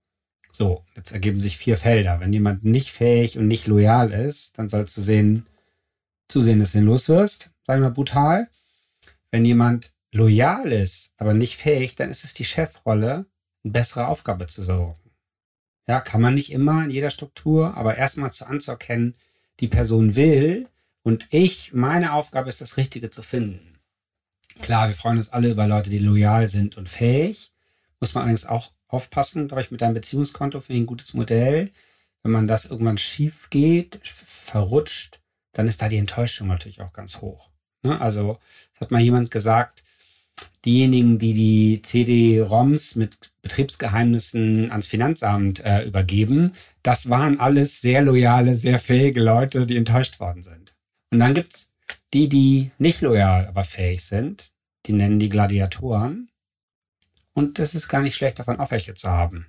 Speaker 4: So, jetzt ergeben sich vier Felder. Wenn jemand nicht fähig und nicht loyal ist, dann sollst du sehen, zusehen, dass du ihn loswirst, sag ich mal brutal. Wenn jemand loyal ist, aber nicht fähig, dann ist es die Chefrolle, eine bessere Aufgabe zu sorgen. Ja, kann man nicht immer in jeder Struktur, aber erstmal zu anzuerkennen, die Person will und ich, meine Aufgabe ist, das Richtige zu finden. Klar, wir freuen uns alle über Leute, die loyal sind und fähig. Muss man allerdings auch aufpassen, glaube ich, mit deinem Beziehungskonto finde ich ein gutes Modell. Wenn man das irgendwann schief geht, verrutscht, dann ist da die Enttäuschung natürlich auch ganz hoch. Ne? Also, es hat mal jemand gesagt, diejenigen, die die CD-ROMs mit Betriebsgeheimnissen ans Finanzamt äh, übergeben, das waren alles sehr loyale, sehr fähige Leute, die enttäuscht worden sind. Und dann gibt es die, die nicht loyal, aber fähig sind. Die nennen die Gladiatoren. Und das ist gar nicht schlecht, davon auch welche zu haben.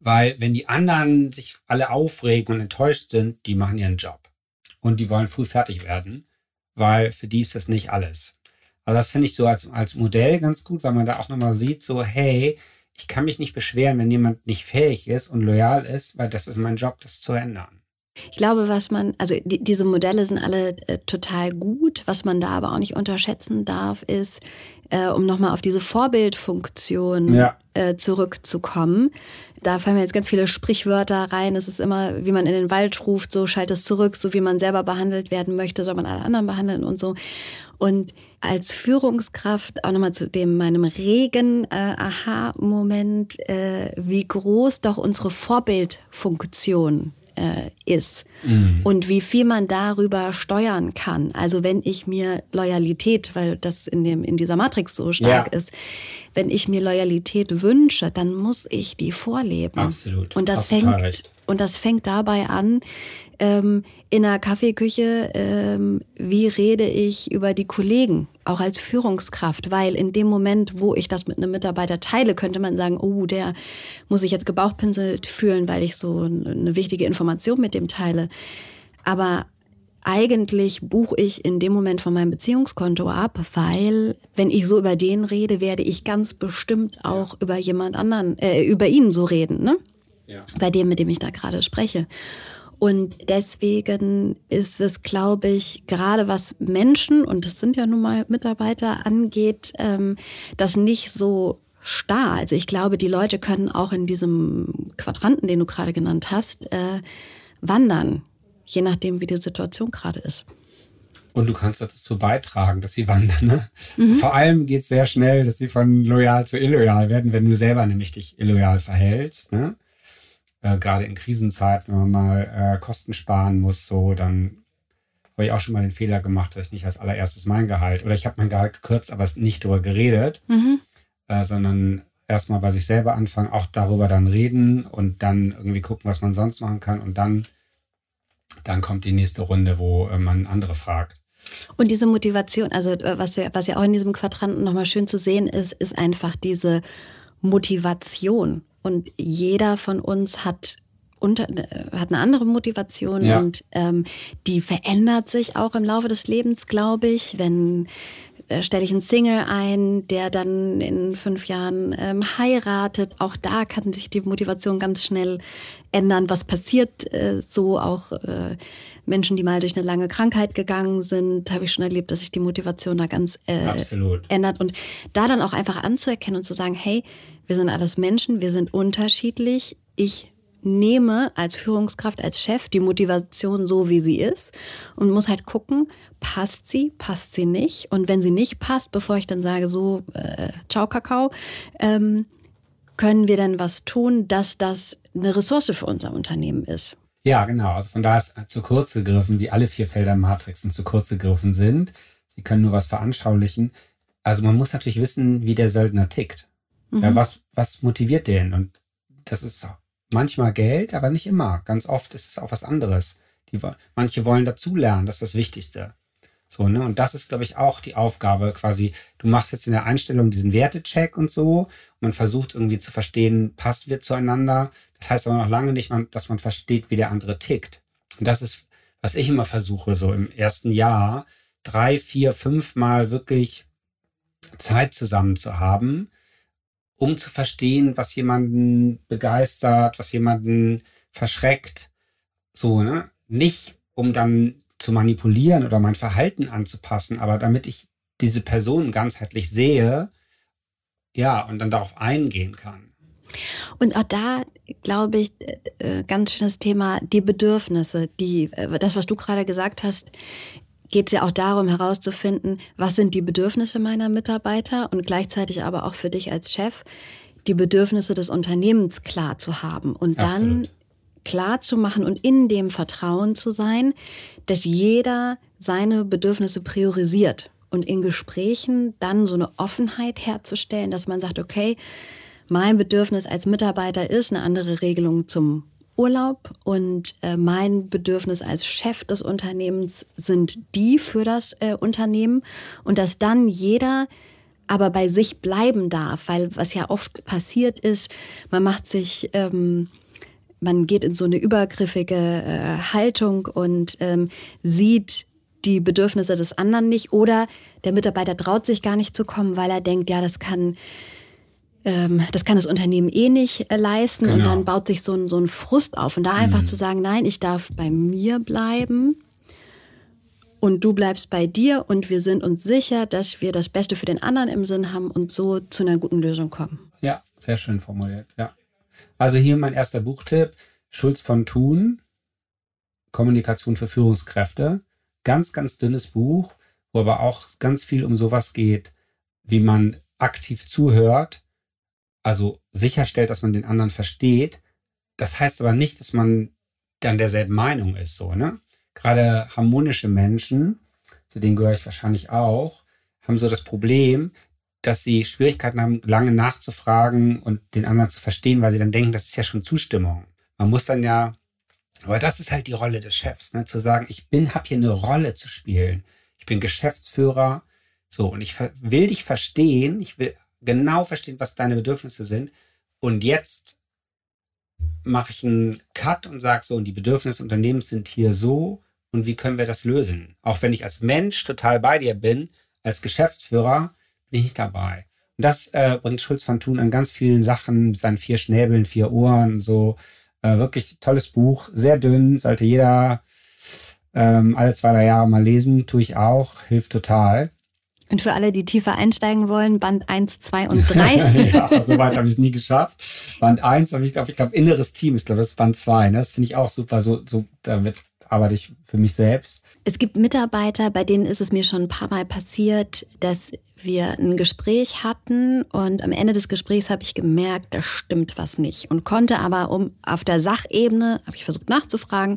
Speaker 4: Weil wenn die anderen sich alle aufregen und enttäuscht sind, die machen ihren Job und die wollen früh fertig werden, weil für die ist das nicht alles. Also das finde ich so als, als Modell ganz gut, weil man da auch nochmal sieht, so, hey, ich kann mich nicht beschweren, wenn jemand nicht fähig ist und loyal ist, weil das ist mein Job, das zu ändern.
Speaker 2: Ich glaube, was man, also die, diese Modelle sind alle äh, total gut. Was man da aber auch nicht unterschätzen darf, ist, äh, um nochmal auf diese Vorbildfunktion ja. äh, zurückzukommen. Da fallen mir jetzt ganz viele Sprichwörter rein. Es ist immer, wie man in den Wald ruft, so schalt es zurück, so wie man selber behandelt werden möchte, soll man alle anderen behandeln und so. Und als Führungskraft auch nochmal zu dem meinem regen äh, Aha-Moment, äh, wie groß doch unsere Vorbildfunktion äh, ist mhm. und wie viel man darüber steuern kann. Also wenn ich mir Loyalität, weil das in dem in dieser Matrix so stark ja. ist, wenn ich mir Loyalität wünsche, dann muss ich die vorleben.
Speaker 4: Absolut.
Speaker 2: Und das fängt und das fängt dabei an, ähm, in der Kaffeeküche, ähm, wie rede ich über die Kollegen, auch als Führungskraft, weil in dem Moment, wo ich das mit einem Mitarbeiter teile, könnte man sagen, oh, der muss sich jetzt gebauchpinselt fühlen, weil ich so eine wichtige Information mit dem teile. Aber eigentlich buche ich in dem Moment von meinem Beziehungskonto ab, weil wenn ich so über den rede, werde ich ganz bestimmt auch ja. über jemand anderen, äh, über ihn so reden, ne? Ja. Bei dem, mit dem ich da gerade spreche. Und deswegen ist es, glaube ich, gerade was Menschen, und das sind ja nun mal Mitarbeiter, angeht, ähm, das nicht so starr. Also ich glaube, die Leute können auch in diesem Quadranten, den du gerade genannt hast, äh, wandern, je nachdem, wie die Situation gerade ist.
Speaker 4: Und du kannst dazu beitragen, dass sie wandern. Ne? Mhm. Vor allem geht es sehr schnell, dass sie von loyal zu illoyal werden, wenn du selber nämlich dich illoyal verhältst. Ne? Äh, gerade in Krisenzeiten, wenn man mal äh, Kosten sparen muss, so, dann habe ich auch schon mal den Fehler gemacht, dass ich nicht als allererstes mein Gehalt oder ich habe mein Gehalt gekürzt, aber es nicht darüber geredet, mhm. äh, sondern erstmal bei sich selber anfangen, auch darüber dann reden und dann irgendwie gucken, was man sonst machen kann und dann, dann kommt die nächste Runde, wo äh, man andere fragt.
Speaker 2: Und diese Motivation, also äh, was, wir, was ja auch in diesem Quadranten nochmal schön zu sehen ist, ist einfach diese Motivation. Und jeder von uns hat unter, hat eine andere Motivation ja. und ähm, die verändert sich auch im Laufe des Lebens, glaube ich. Wenn äh, stelle ich einen Single ein, der dann in fünf Jahren ähm, heiratet, auch da kann sich die Motivation ganz schnell ändern. Was passiert äh, so auch äh, Menschen, die mal durch eine lange Krankheit gegangen sind, habe ich schon erlebt, dass sich die Motivation da ganz äh, ändert. Und da dann auch einfach anzuerkennen und zu sagen, hey, wir sind alles Menschen, wir sind unterschiedlich. Ich nehme als Führungskraft, als Chef die Motivation so, wie sie ist und muss halt gucken, passt sie, passt sie nicht. Und wenn sie nicht passt, bevor ich dann sage, so, äh, ciao Kakao, ähm, können wir dann was tun, dass das eine Ressource für unser Unternehmen ist.
Speaker 4: Ja, genau. Also von da ist zu kurz gegriffen, wie alle vier Felder Matrixen zu kurz gegriffen sind. Sie können nur was veranschaulichen. Also man muss natürlich wissen, wie der Söldner tickt. Mhm. Ja, was, was motiviert den? Und das ist manchmal Geld, aber nicht immer. Ganz oft ist es auch was anderes. Die, manche wollen dazulernen, das ist das Wichtigste. So, ne? Und das ist, glaube ich, auch die Aufgabe quasi. Du machst jetzt in der Einstellung diesen Wertecheck und so. Und man versucht irgendwie zu verstehen, passt wir zueinander. Das heißt aber noch lange nicht, dass man versteht, wie der andere tickt. Und das ist, was ich immer versuche, so im ersten Jahr, drei, vier, fünf Mal wirklich Zeit zusammen zu haben, um zu verstehen, was jemanden begeistert, was jemanden verschreckt. So, ne? Nicht, um dann zu manipulieren oder mein Verhalten anzupassen, aber damit ich diese Person ganzheitlich sehe, ja, und dann darauf eingehen kann.
Speaker 2: Und auch da, glaube ich, äh, äh, ganz schönes Thema, die Bedürfnisse, die, äh, das, was du gerade gesagt hast, geht es ja auch darum herauszufinden, was sind die Bedürfnisse meiner Mitarbeiter und gleichzeitig aber auch für dich als Chef, die Bedürfnisse des Unternehmens klar zu haben und Absolut. dann klar zu machen und in dem Vertrauen zu sein, dass jeder seine Bedürfnisse priorisiert und in Gesprächen dann so eine Offenheit herzustellen, dass man sagt, okay, mein Bedürfnis als Mitarbeiter ist eine andere Regelung zum Urlaub und äh, mein Bedürfnis als Chef des Unternehmens sind die für das äh, Unternehmen und dass dann jeder aber bei sich bleiben darf, weil was ja oft passiert ist, man macht sich, ähm, man geht in so eine übergriffige äh, Haltung und ähm, sieht die Bedürfnisse des anderen nicht oder der Mitarbeiter traut sich gar nicht zu kommen, weil er denkt, ja, das kann ähm, das kann das Unternehmen eh nicht äh, leisten genau. und dann baut sich so ein, so ein Frust auf. Und da einfach mhm. zu sagen, nein, ich darf bei mir bleiben und du bleibst bei dir und wir sind uns sicher, dass wir das Beste für den anderen im Sinn haben und so zu einer guten Lösung kommen.
Speaker 4: Ja, sehr schön formuliert, ja. Also hier mein erster Buchtipp, Schulz von Thun, Kommunikation für Führungskräfte. Ganz, ganz dünnes Buch, wo aber auch ganz viel um sowas geht, wie man aktiv zuhört, also sicherstellt, dass man den anderen versteht. Das heißt aber nicht, dass man dann derselben Meinung ist, so, ne? Gerade harmonische Menschen, zu denen gehöre ich wahrscheinlich auch, haben so das Problem, dass sie Schwierigkeiten haben, lange nachzufragen und den anderen zu verstehen, weil sie dann denken, das ist ja schon Zustimmung. Man muss dann ja, aber das ist halt die Rolle des Chefs, ne? zu sagen, ich bin, habe hier eine Rolle zu spielen. Ich bin Geschäftsführer, so und ich will dich verstehen. Ich will genau verstehen, was deine Bedürfnisse sind. Und jetzt mache ich einen Cut und sage so, und die Bedürfnisse des Unternehmens sind hier so und wie können wir das lösen? Auch wenn ich als Mensch total bei dir bin, als Geschäftsführer bin ich nicht dabei. Und das äh, bringt Schulz von Thun an ganz vielen Sachen, seinen vier Schnäbeln, vier Ohren, so. Äh, wirklich tolles Buch, sehr dünn, sollte jeder ähm, alle zwei, drei Jahre mal lesen, tue ich auch, hilft total.
Speaker 2: Und für alle, die tiefer einsteigen wollen, Band 1, 2 und 3. [laughs]
Speaker 4: ja, [laughs] so weit habe ich es nie geschafft. Band 1 habe ich, glaube ich, glaube, inneres Team ist, glaube ich, das Band 2. Ne? Das finde ich auch super. So, so, damit arbeite ich für mich selbst.
Speaker 2: Es gibt Mitarbeiter, bei denen ist es mir schon ein paar Mal passiert, dass wir ein Gespräch hatten und am Ende des Gesprächs habe ich gemerkt, da stimmt was nicht und konnte aber um auf der Sachebene habe ich versucht nachzufragen,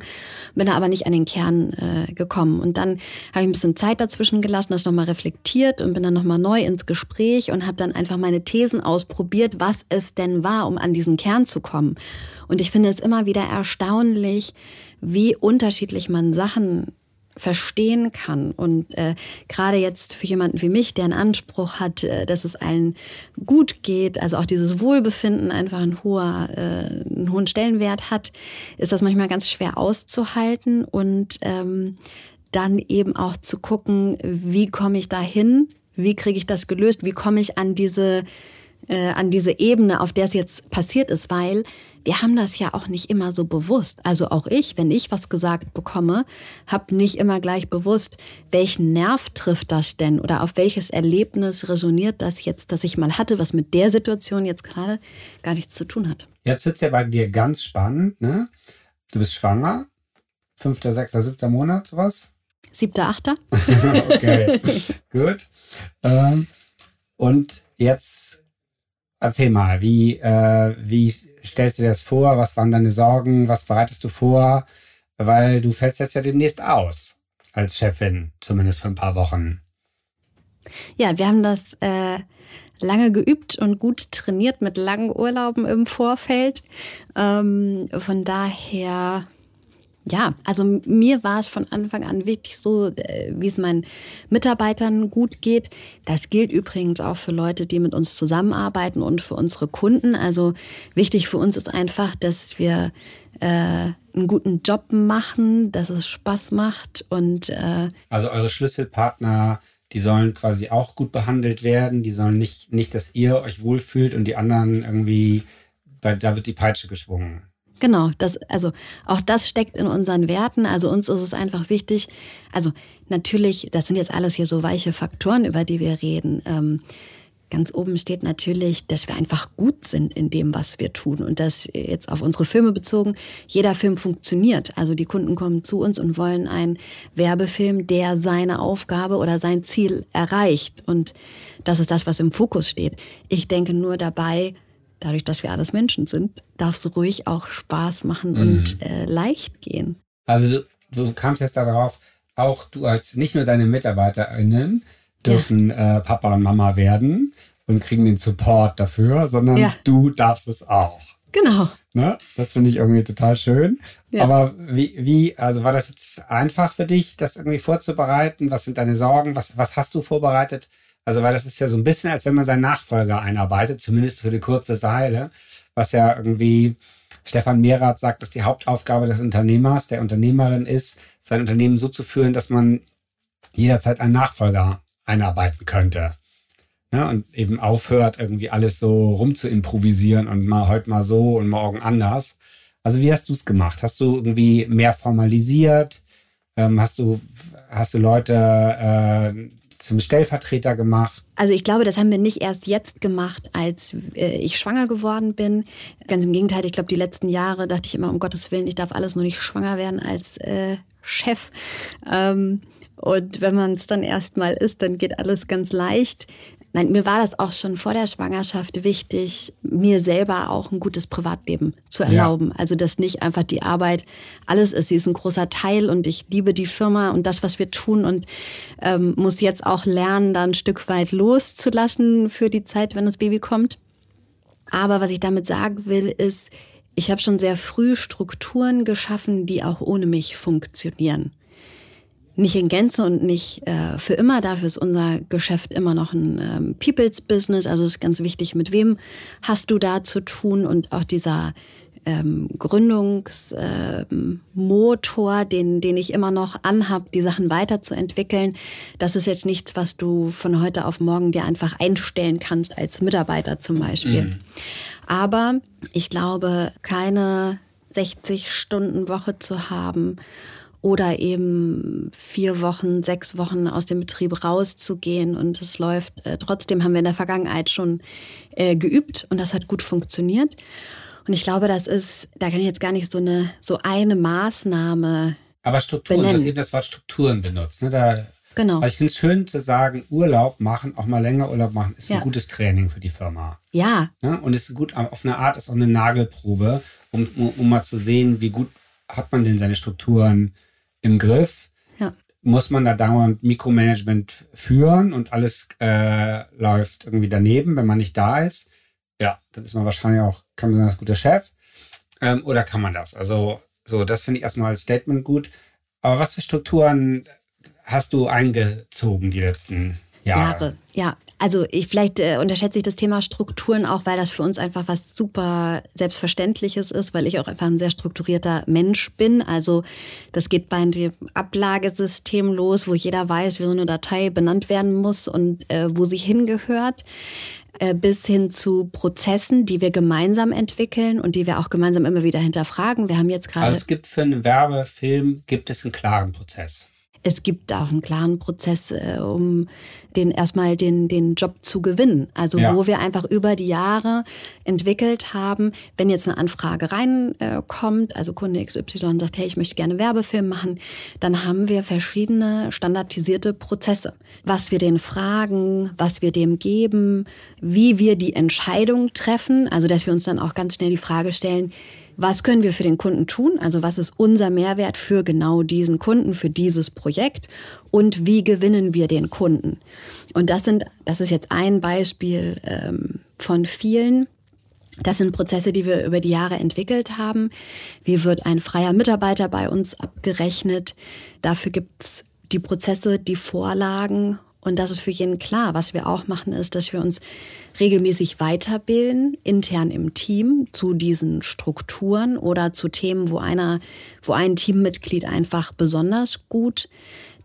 Speaker 2: bin aber nicht an den Kern äh, gekommen und dann habe ich ein bisschen Zeit dazwischen gelassen, das nochmal reflektiert und bin dann nochmal neu ins Gespräch und habe dann einfach meine Thesen ausprobiert, was es denn war, um an diesen Kern zu kommen. Und ich finde es immer wieder erstaunlich, wie unterschiedlich man Sachen verstehen kann. Und äh, gerade jetzt für jemanden wie mich, der einen Anspruch hat, äh, dass es allen gut geht, also auch dieses Wohlbefinden einfach ein hoher, äh, einen hohen Stellenwert hat, ist das manchmal ganz schwer auszuhalten und ähm, dann eben auch zu gucken, wie komme ich da hin, wie kriege ich das gelöst, wie komme ich an diese äh, an diese Ebene, auf der es jetzt passiert ist, weil wir haben das ja auch nicht immer so bewusst. Also auch ich, wenn ich was gesagt bekomme, habe nicht immer gleich bewusst, welchen Nerv trifft das denn oder auf welches Erlebnis resoniert das jetzt, das ich mal hatte, was mit der Situation jetzt gerade gar nichts zu tun hat.
Speaker 4: Jetzt wird es ja bei dir ganz spannend. Ne? Du bist schwanger, fünfter, sechster, siebter Monat, sowas?
Speaker 2: Siebter, achter. [laughs]
Speaker 4: okay, gut. Ähm, und jetzt erzähl mal, wie, äh, wie stellst du dir das vor? Was waren deine Sorgen? Was bereitest du vor? Weil du fällst jetzt ja demnächst aus als Chefin, zumindest für ein paar Wochen.
Speaker 2: Ja, wir haben das äh, lange geübt und gut trainiert mit langen Urlauben im Vorfeld. Ähm, von daher ja, also mir war es von Anfang an wichtig, so äh, wie es meinen Mitarbeitern gut geht. Das gilt übrigens auch für Leute, die mit uns zusammenarbeiten und für unsere Kunden. Also wichtig für uns ist einfach, dass wir äh, einen guten Job machen, dass es Spaß macht und äh
Speaker 4: also eure Schlüsselpartner, die sollen quasi auch gut behandelt werden. Die sollen nicht nicht, dass ihr euch wohlfühlt und die anderen irgendwie, da wird die Peitsche geschwungen.
Speaker 2: Genau, das, also auch das steckt in unseren Werten. Also uns ist es einfach wichtig. Also natürlich, das sind jetzt alles hier so weiche Faktoren, über die wir reden. Ähm, ganz oben steht natürlich, dass wir einfach gut sind in dem, was wir tun. Und das jetzt auf unsere Filme bezogen, jeder Film funktioniert. Also die Kunden kommen zu uns und wollen einen Werbefilm, der seine Aufgabe oder sein Ziel erreicht. Und das ist das, was im Fokus steht. Ich denke nur dabei, dadurch, dass wir alles Menschen sind, darf es ruhig auch Spaß machen mhm. und äh, leicht gehen.
Speaker 4: Also du, du kamst jetzt darauf, auch du als nicht nur deine MitarbeiterInnen dürfen ja. äh, Papa und Mama werden und kriegen den Support dafür, sondern ja. du darfst es auch.
Speaker 2: Genau.
Speaker 4: Ne? Das finde ich irgendwie total schön. Ja. Aber wie, wie, also war das jetzt einfach für dich, das irgendwie vorzubereiten? Was sind deine Sorgen? Was, was hast du vorbereitet? Also, weil das ist ja so ein bisschen, als wenn man seinen Nachfolger einarbeitet, zumindest für die kurze Weile, was ja irgendwie Stefan Mehrath sagt, dass die Hauptaufgabe des Unternehmers, der Unternehmerin ist, sein Unternehmen so zu führen, dass man jederzeit einen Nachfolger einarbeiten könnte. Ne? Und eben aufhört, irgendwie alles so rum zu improvisieren und mal heute mal so und morgen anders. Also wie hast du es gemacht? Hast du irgendwie mehr formalisiert? Ähm, hast du hast du Leute äh, zum Stellvertreter gemacht?
Speaker 2: Also ich glaube, das haben wir nicht erst jetzt gemacht, als äh, ich schwanger geworden bin. Ganz im Gegenteil, ich glaube, die letzten Jahre dachte ich immer, um Gottes Willen, ich darf alles nur nicht schwanger werden als äh, Chef. Ähm, und wenn man es dann erstmal ist, dann geht alles ganz leicht. Nein, mir war das auch schon vor der Schwangerschaft wichtig, mir selber auch ein gutes Privatleben zu erlauben. Ja. Also, dass nicht einfach die Arbeit alles ist. Sie ist ein großer Teil und ich liebe die Firma und das, was wir tun und ähm, muss jetzt auch lernen, da ein Stück weit loszulassen für die Zeit, wenn das Baby kommt. Aber was ich damit sagen will, ist, ich habe schon sehr früh Strukturen geschaffen, die auch ohne mich funktionieren nicht in Gänze und nicht äh, für immer. Dafür ist unser Geschäft immer noch ein ähm, People's Business. Also es ist ganz wichtig, mit wem hast du da zu tun und auch dieser ähm, Gründungsmotor, ähm, den, den ich immer noch anhab, die Sachen weiterzuentwickeln. Das ist jetzt nichts, was du von heute auf morgen dir einfach einstellen kannst als Mitarbeiter zum Beispiel. Mhm. Aber ich glaube, keine 60 Stunden Woche zu haben oder eben vier Wochen, sechs Wochen aus dem Betrieb rauszugehen und es läuft. Äh, trotzdem haben wir in der Vergangenheit schon äh, geübt und das hat gut funktioniert. Und ich glaube, das ist, da kann ich jetzt gar nicht so eine, so eine Maßnahme.
Speaker 4: Aber Strukturen, benennen. du hast eben das Wort Strukturen benutzt. Ne? Da,
Speaker 2: genau.
Speaker 4: Ich finde es schön zu sagen, Urlaub machen, auch mal länger Urlaub machen, ist ja. ein gutes Training für die Firma.
Speaker 2: Ja.
Speaker 4: Ne? Und ist gut, auf eine Art ist auch eine Nagelprobe, um, um, um mal zu sehen, wie gut hat man denn seine Strukturen im Griff. Ja. Muss man da dauernd Mikromanagement führen und alles äh, läuft irgendwie daneben, wenn man nicht da ist? Ja, dann ist man wahrscheinlich auch kein besonders guter Chef. Ähm, oder kann man das? Also, so, das finde ich erstmal als Statement gut. Aber was für Strukturen hast du eingezogen die letzten Jahre? Jahre,
Speaker 2: ja. Also ich, vielleicht äh, unterschätze ich das Thema Strukturen auch, weil das für uns einfach was super Selbstverständliches ist, weil ich auch einfach ein sehr strukturierter Mensch bin. Also das geht bei dem Ablagesystem los, wo jeder weiß, wie so eine Datei benannt werden muss und äh, wo sie hingehört äh, bis hin zu Prozessen, die wir gemeinsam entwickeln und die wir auch gemeinsam immer wieder hinterfragen. Wir haben jetzt gerade.
Speaker 4: Also es gibt für einen Werbefilm gibt es einen klaren Prozess
Speaker 2: es gibt auch einen klaren Prozess, äh, um den erstmal den, den Job zu gewinnen. Also ja. wo wir einfach über die Jahre entwickelt haben, wenn jetzt eine Anfrage reinkommt, äh, also Kunde XY sagt, hey, ich möchte gerne Werbefilm machen, dann haben wir verschiedene standardisierte Prozesse. Was wir den fragen, was wir dem geben, wie wir die Entscheidung treffen, also dass wir uns dann auch ganz schnell die Frage stellen, was können wir für den Kunden tun? Also was ist unser Mehrwert für genau diesen Kunden, für dieses Projekt? Und wie gewinnen wir den Kunden? Und das sind, das ist jetzt ein Beispiel ähm, von vielen. Das sind Prozesse, die wir über die Jahre entwickelt haben. Wie wird ein freier Mitarbeiter bei uns abgerechnet? Dafür gibt's die Prozesse, die Vorlagen und das ist für jeden klar. Was wir auch machen, ist, dass wir uns regelmäßig weiterbilden, intern im Team, zu diesen Strukturen oder zu Themen, wo einer, wo ein Teammitglied einfach besonders gut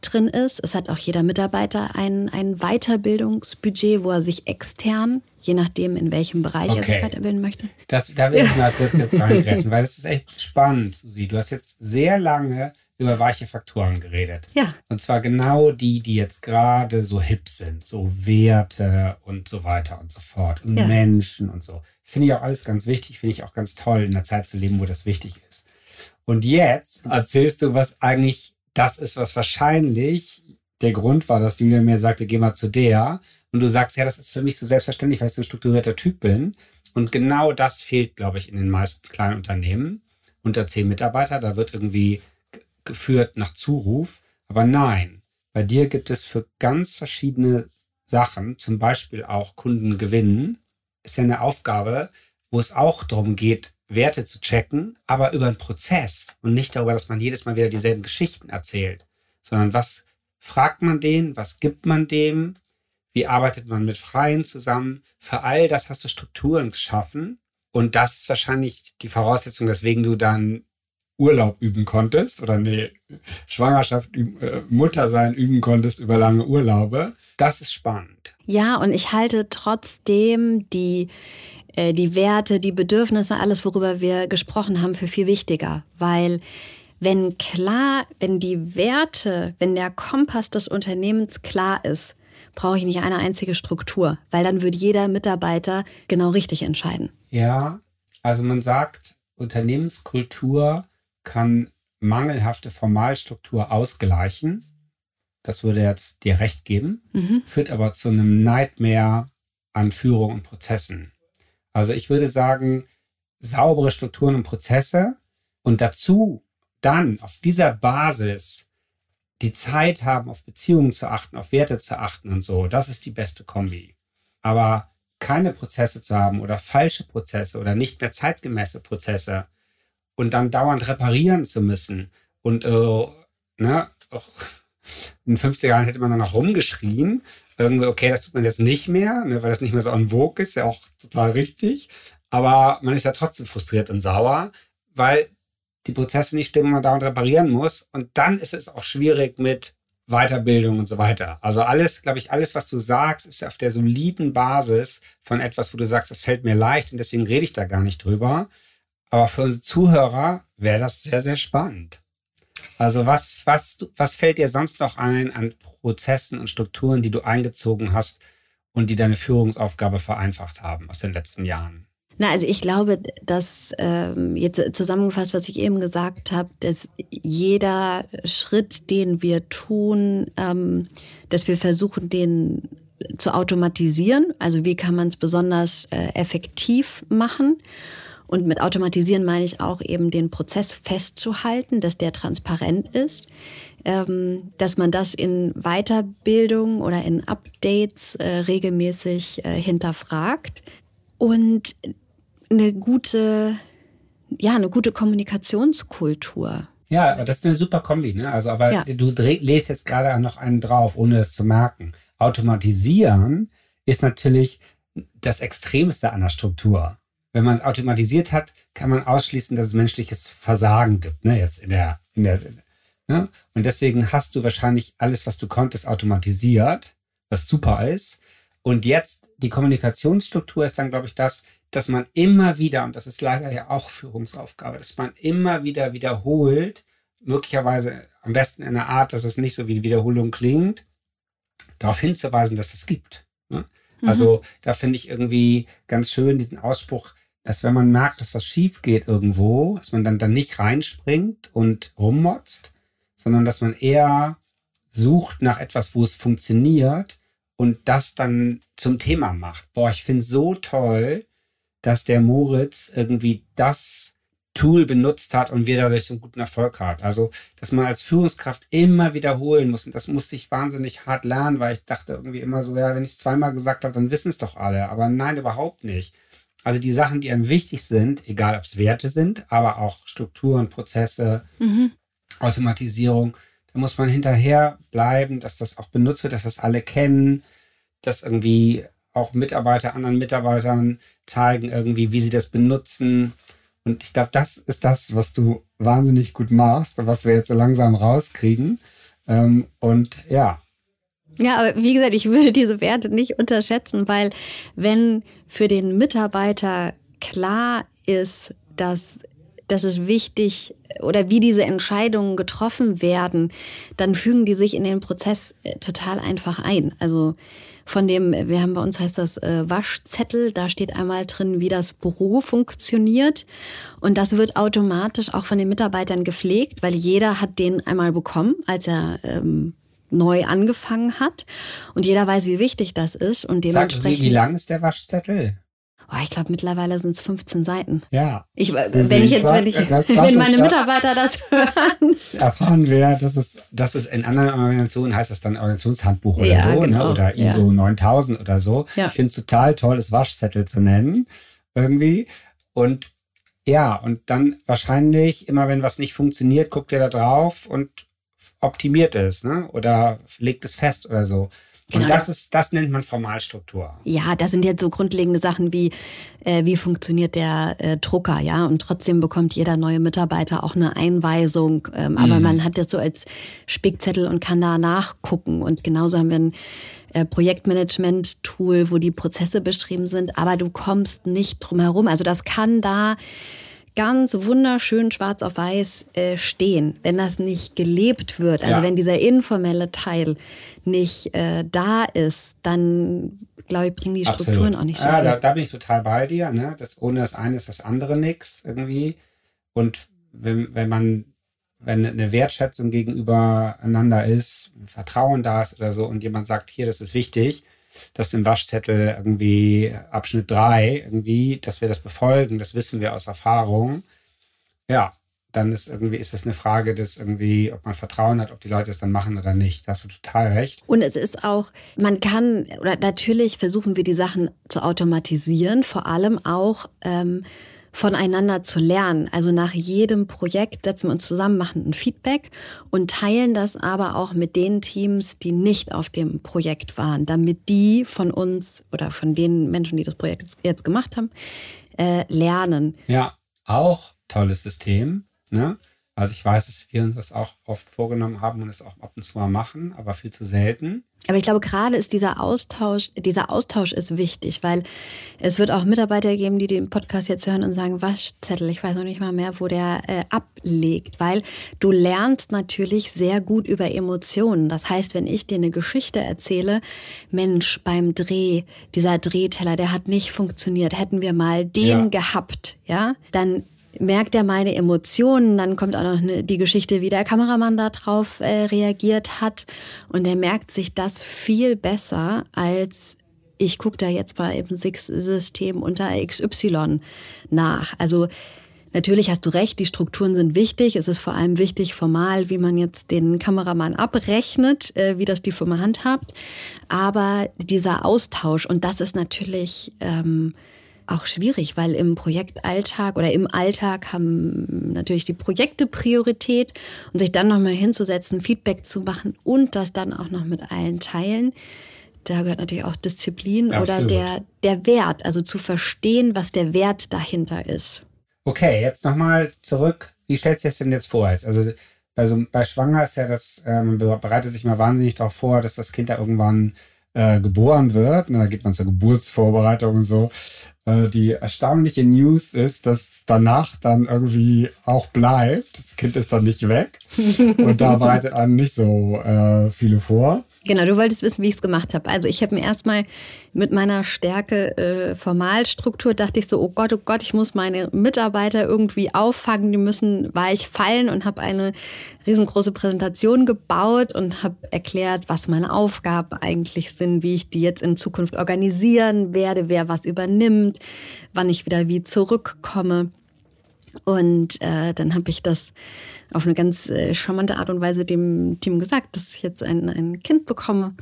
Speaker 2: drin ist. Es hat auch jeder Mitarbeiter ein, ein Weiterbildungsbudget, wo er sich extern, je nachdem, in welchem Bereich okay. er sich weiterbilden möchte.
Speaker 4: Das, da will ich mal kurz jetzt reingreifen, weil es ist echt spannend, Susi. Du hast jetzt sehr lange über weiche Faktoren geredet.
Speaker 2: Ja.
Speaker 4: Und zwar genau die, die jetzt gerade so hip sind, so Werte und so weiter und so fort und ja. Menschen und so. Finde ich auch alles ganz wichtig, finde ich auch ganz toll, in einer Zeit zu leben, wo das wichtig ist. Und jetzt erzählst du, was eigentlich das ist, was wahrscheinlich der Grund war, dass Julia mir sagte, geh mal zu der. Und du sagst, ja, das ist für mich so selbstverständlich, weil ich so ein strukturierter Typ bin. Und genau das fehlt, glaube ich, in den meisten kleinen Unternehmen. Unter zehn Mitarbeiter, da wird irgendwie geführt nach Zuruf. Aber nein, bei dir gibt es für ganz verschiedene Sachen, zum Beispiel auch Kunden gewinnen, ist ja eine Aufgabe, wo es auch darum geht, Werte zu checken, aber über einen Prozess und nicht darüber, dass man jedes Mal wieder dieselben Geschichten erzählt, sondern was fragt man den, was gibt man dem, wie arbeitet man mit Freien zusammen. Für all das hast du Strukturen geschaffen und das ist wahrscheinlich die Voraussetzung, weswegen du dann Urlaub üben konntest oder nee, Schwangerschaft, äh, Mutter sein üben konntest über lange Urlaube. Das ist spannend.
Speaker 2: Ja, und ich halte trotzdem die, äh, die Werte, die Bedürfnisse, alles, worüber wir gesprochen haben, für viel wichtiger, weil wenn klar, wenn die Werte, wenn der Kompass des Unternehmens klar ist, brauche ich nicht eine einzige Struktur, weil dann würde jeder Mitarbeiter genau richtig entscheiden.
Speaker 4: Ja, also man sagt, Unternehmenskultur kann mangelhafte Formalstruktur ausgleichen. Das würde jetzt dir recht geben, mhm. führt aber zu einem Nightmare an Führung und Prozessen. Also ich würde sagen, saubere Strukturen und Prozesse und dazu dann auf dieser Basis die Zeit haben, auf Beziehungen zu achten, auf Werte zu achten und so, das ist die beste Kombi. Aber keine Prozesse zu haben oder falsche Prozesse oder nicht mehr zeitgemäße Prozesse, und dann dauernd reparieren zu müssen. Und äh, ne, [laughs] in den 50er Jahren hätte man dann noch rumgeschrien. Irgendwie, okay, das tut man jetzt nicht mehr, ne, weil das nicht mehr so en vogue ist, ja auch total richtig. Aber man ist ja trotzdem frustriert und sauer, weil die Prozesse nicht stimmen, man dauernd reparieren muss. Und dann ist es auch schwierig mit Weiterbildung und so weiter. Also alles, glaube ich, alles, was du sagst, ist auf der soliden Basis von etwas, wo du sagst, das fällt mir leicht und deswegen rede ich da gar nicht drüber. Aber für unsere Zuhörer wäre das sehr, sehr spannend. Also was, was, was fällt dir sonst noch ein an Prozessen und Strukturen, die du eingezogen hast und die deine Führungsaufgabe vereinfacht haben aus den letzten Jahren?
Speaker 2: Na, also ich glaube, dass ähm, jetzt zusammengefasst, was ich eben gesagt habe, dass jeder Schritt, den wir tun, ähm, dass wir versuchen, den zu automatisieren. Also wie kann man es besonders äh, effektiv machen? Und mit automatisieren meine ich auch eben den Prozess festzuhalten, dass der transparent ist, ähm, dass man das in Weiterbildung oder in Updates äh, regelmäßig äh, hinterfragt und eine gute, ja, eine gute Kommunikationskultur.
Speaker 4: Ja, das ist eine super Kombi, ne? Also, aber ja. du lest jetzt gerade noch einen drauf, ohne es zu merken. Automatisieren ist natürlich das Extremste an der Struktur wenn man es automatisiert hat, kann man ausschließen, dass es menschliches Versagen gibt. Ne? Jetzt in der, in der, ne? Und deswegen hast du wahrscheinlich alles, was du konntest, automatisiert, was super ist. Und jetzt die Kommunikationsstruktur ist dann, glaube ich, das, dass man immer wieder, und das ist leider ja auch Führungsaufgabe, dass man immer wieder wiederholt, möglicherweise am besten in einer Art, dass es nicht so wie Wiederholung klingt, darauf hinzuweisen, dass es gibt. Ne? Mhm. Also da finde ich irgendwie ganz schön diesen Ausspruch, dass wenn man merkt, dass was schief geht irgendwo, dass man dann, dann nicht reinspringt und rummotzt, sondern dass man eher sucht nach etwas, wo es funktioniert und das dann zum Thema macht. Boah, ich finde so toll, dass der Moritz irgendwie das Tool benutzt hat und wir dadurch so einen guten Erfolg hat. Also, dass man als Führungskraft immer wiederholen muss. Und das musste ich wahnsinnig hart lernen, weil ich dachte irgendwie immer so, ja, wenn ich es zweimal gesagt habe, dann wissen es doch alle. Aber nein, überhaupt nicht. Also die Sachen, die einem wichtig sind, egal ob es Werte sind, aber auch Strukturen, Prozesse, mhm. Automatisierung, da muss man hinterher bleiben, dass das auch benutzt wird, dass das alle kennen, dass irgendwie auch Mitarbeiter anderen Mitarbeitern zeigen irgendwie, wie sie das benutzen. Und ich glaube, das ist das, was du wahnsinnig gut machst und was wir jetzt so langsam rauskriegen. Ähm, und ja,
Speaker 2: ja, aber wie gesagt, ich würde diese Werte nicht unterschätzen, weil wenn für den Mitarbeiter klar ist, dass das ist wichtig oder wie diese Entscheidungen getroffen werden, dann fügen die sich in den Prozess äh, total einfach ein. Also von dem, wir haben bei uns heißt das äh, Waschzettel, da steht einmal drin, wie das Büro funktioniert. Und das wird automatisch auch von den Mitarbeitern gepflegt, weil jeder hat den einmal bekommen, als er ähm, neu angefangen hat. Und jeder weiß, wie wichtig das ist. Und dementsprechend.
Speaker 4: Sag, wie, lang ist der Waschzettel?
Speaker 2: Oh, ich glaube, mittlerweile sind es 15 Seiten.
Speaker 4: Ja.
Speaker 2: Ich, wenn ich jetzt, wenn ich, das, das wenn meine Mitarbeiter das [laughs] hören.
Speaker 4: Erfahren wir, dass es, dass es in anderen Organisationen heißt das dann Organisationshandbuch oder ja, so, ne? genau. ne? oder ISO ja. 9000 oder so. Ja. Ich finde es total toll, das Waschzettel zu nennen. Irgendwie. Und ja, und dann wahrscheinlich immer, wenn was nicht funktioniert, guckt ihr da drauf und optimiert ist, ne? Oder legt es fest oder so. Genau. Und das ist, das nennt man Formalstruktur.
Speaker 2: Ja, das sind jetzt so grundlegende Sachen wie, äh, wie funktioniert der äh, Drucker, ja, und trotzdem bekommt jeder neue Mitarbeiter auch eine Einweisung, ähm, aber mhm. man hat das so als Spickzettel und kann da nachgucken. Und genauso haben wir ein äh, Projektmanagement-Tool, wo die Prozesse beschrieben sind, aber du kommst nicht drum herum. Also das kann da ganz wunderschön schwarz auf weiß äh, stehen, wenn das nicht gelebt wird. Also ja. wenn dieser informelle Teil nicht äh, da ist, dann glaube ich, bringen die Strukturen
Speaker 4: Absolut.
Speaker 2: auch nicht so
Speaker 4: ja,
Speaker 2: viel.
Speaker 4: Da, da, bin ich total bei dir. Ne? Das, ohne das eine ist das andere nichts irgendwie. Und wenn, wenn man, wenn eine Wertschätzung gegenüber einander ist, Vertrauen da ist oder so und jemand sagt, hier, das ist wichtig, dass im Waschzettel irgendwie Abschnitt 3 irgendwie, dass wir das befolgen, das wissen wir aus Erfahrung. Ja, dann ist irgendwie, ist es eine Frage des irgendwie, ob man Vertrauen hat, ob die Leute es dann machen oder nicht. Da hast du total recht.
Speaker 2: Und es ist auch, man kann, oder natürlich versuchen wir die Sachen zu automatisieren, vor allem auch ähm, voneinander zu lernen. Also nach jedem Projekt setzen wir uns zusammen, machen ein Feedback und teilen das aber auch mit den Teams, die nicht auf dem Projekt waren, damit die von uns oder von den Menschen, die das Projekt jetzt gemacht haben, äh, lernen.
Speaker 4: Ja, auch tolles System. Ne? Also ich weiß, dass wir uns das auch oft vorgenommen haben und es auch ab und zu mal machen, aber viel zu selten.
Speaker 2: Aber ich glaube, gerade ist dieser Austausch, dieser Austausch ist wichtig, weil es wird auch Mitarbeiter geben, die den Podcast jetzt hören und sagen, Waschzettel, ich weiß noch nicht mal mehr, wo der äh, ablegt, weil du lernst natürlich sehr gut über Emotionen. Das heißt, wenn ich dir eine Geschichte erzähle, Mensch, beim Dreh, dieser Drehteller, der hat nicht funktioniert, hätten wir mal den ja. gehabt, ja, dann merkt er meine Emotionen, dann kommt auch noch die Geschichte, wie der Kameramann da drauf äh, reagiert hat und er merkt sich das viel besser als ich gucke da jetzt bei eben Six-System unter XY nach. Also Natürlich hast du recht, die Strukturen sind wichtig. Es ist vor allem wichtig, formal, wie man jetzt den Kameramann abrechnet, äh, wie das die Firma handhabt. Aber dieser Austausch, und das ist natürlich ähm, auch schwierig, weil im Projektalltag oder im Alltag haben natürlich die Projekte Priorität und sich dann nochmal hinzusetzen, Feedback zu machen und das dann auch noch mit allen teilen. Da gehört natürlich auch Disziplin Absolut. oder der, der Wert, also zu verstehen, was der Wert dahinter ist.
Speaker 4: Okay, jetzt nochmal zurück. Wie stellst du es denn jetzt vor? Also bei, so, bei Schwanger ist ja das, man bereitet sich mal wahnsinnig darauf vor, dass das Kind da irgendwann äh, geboren wird. Und da geht man zur Geburtsvorbereitung und so. Äh, die erstaunliche News ist, dass danach dann irgendwie auch bleibt. Das Kind ist dann nicht weg. [laughs] und da bereitet einem nicht so äh, viele vor.
Speaker 2: Genau, du wolltest wissen, wie ich es gemacht habe. Also ich habe mir erstmal mit meiner Stärke äh, Formalstruktur dachte ich so, oh Gott, oh Gott, ich muss meine Mitarbeiter irgendwie auffangen, die müssen weich fallen und habe eine riesengroße Präsentation gebaut und habe erklärt, was meine Aufgaben eigentlich sind, wie ich die jetzt in Zukunft organisieren werde, wer was übernimmt, wann ich wieder wie zurückkomme. Und äh, dann habe ich das auf eine ganz äh, charmante Art und Weise dem Team gesagt, dass ich jetzt ein, ein Kind bekomme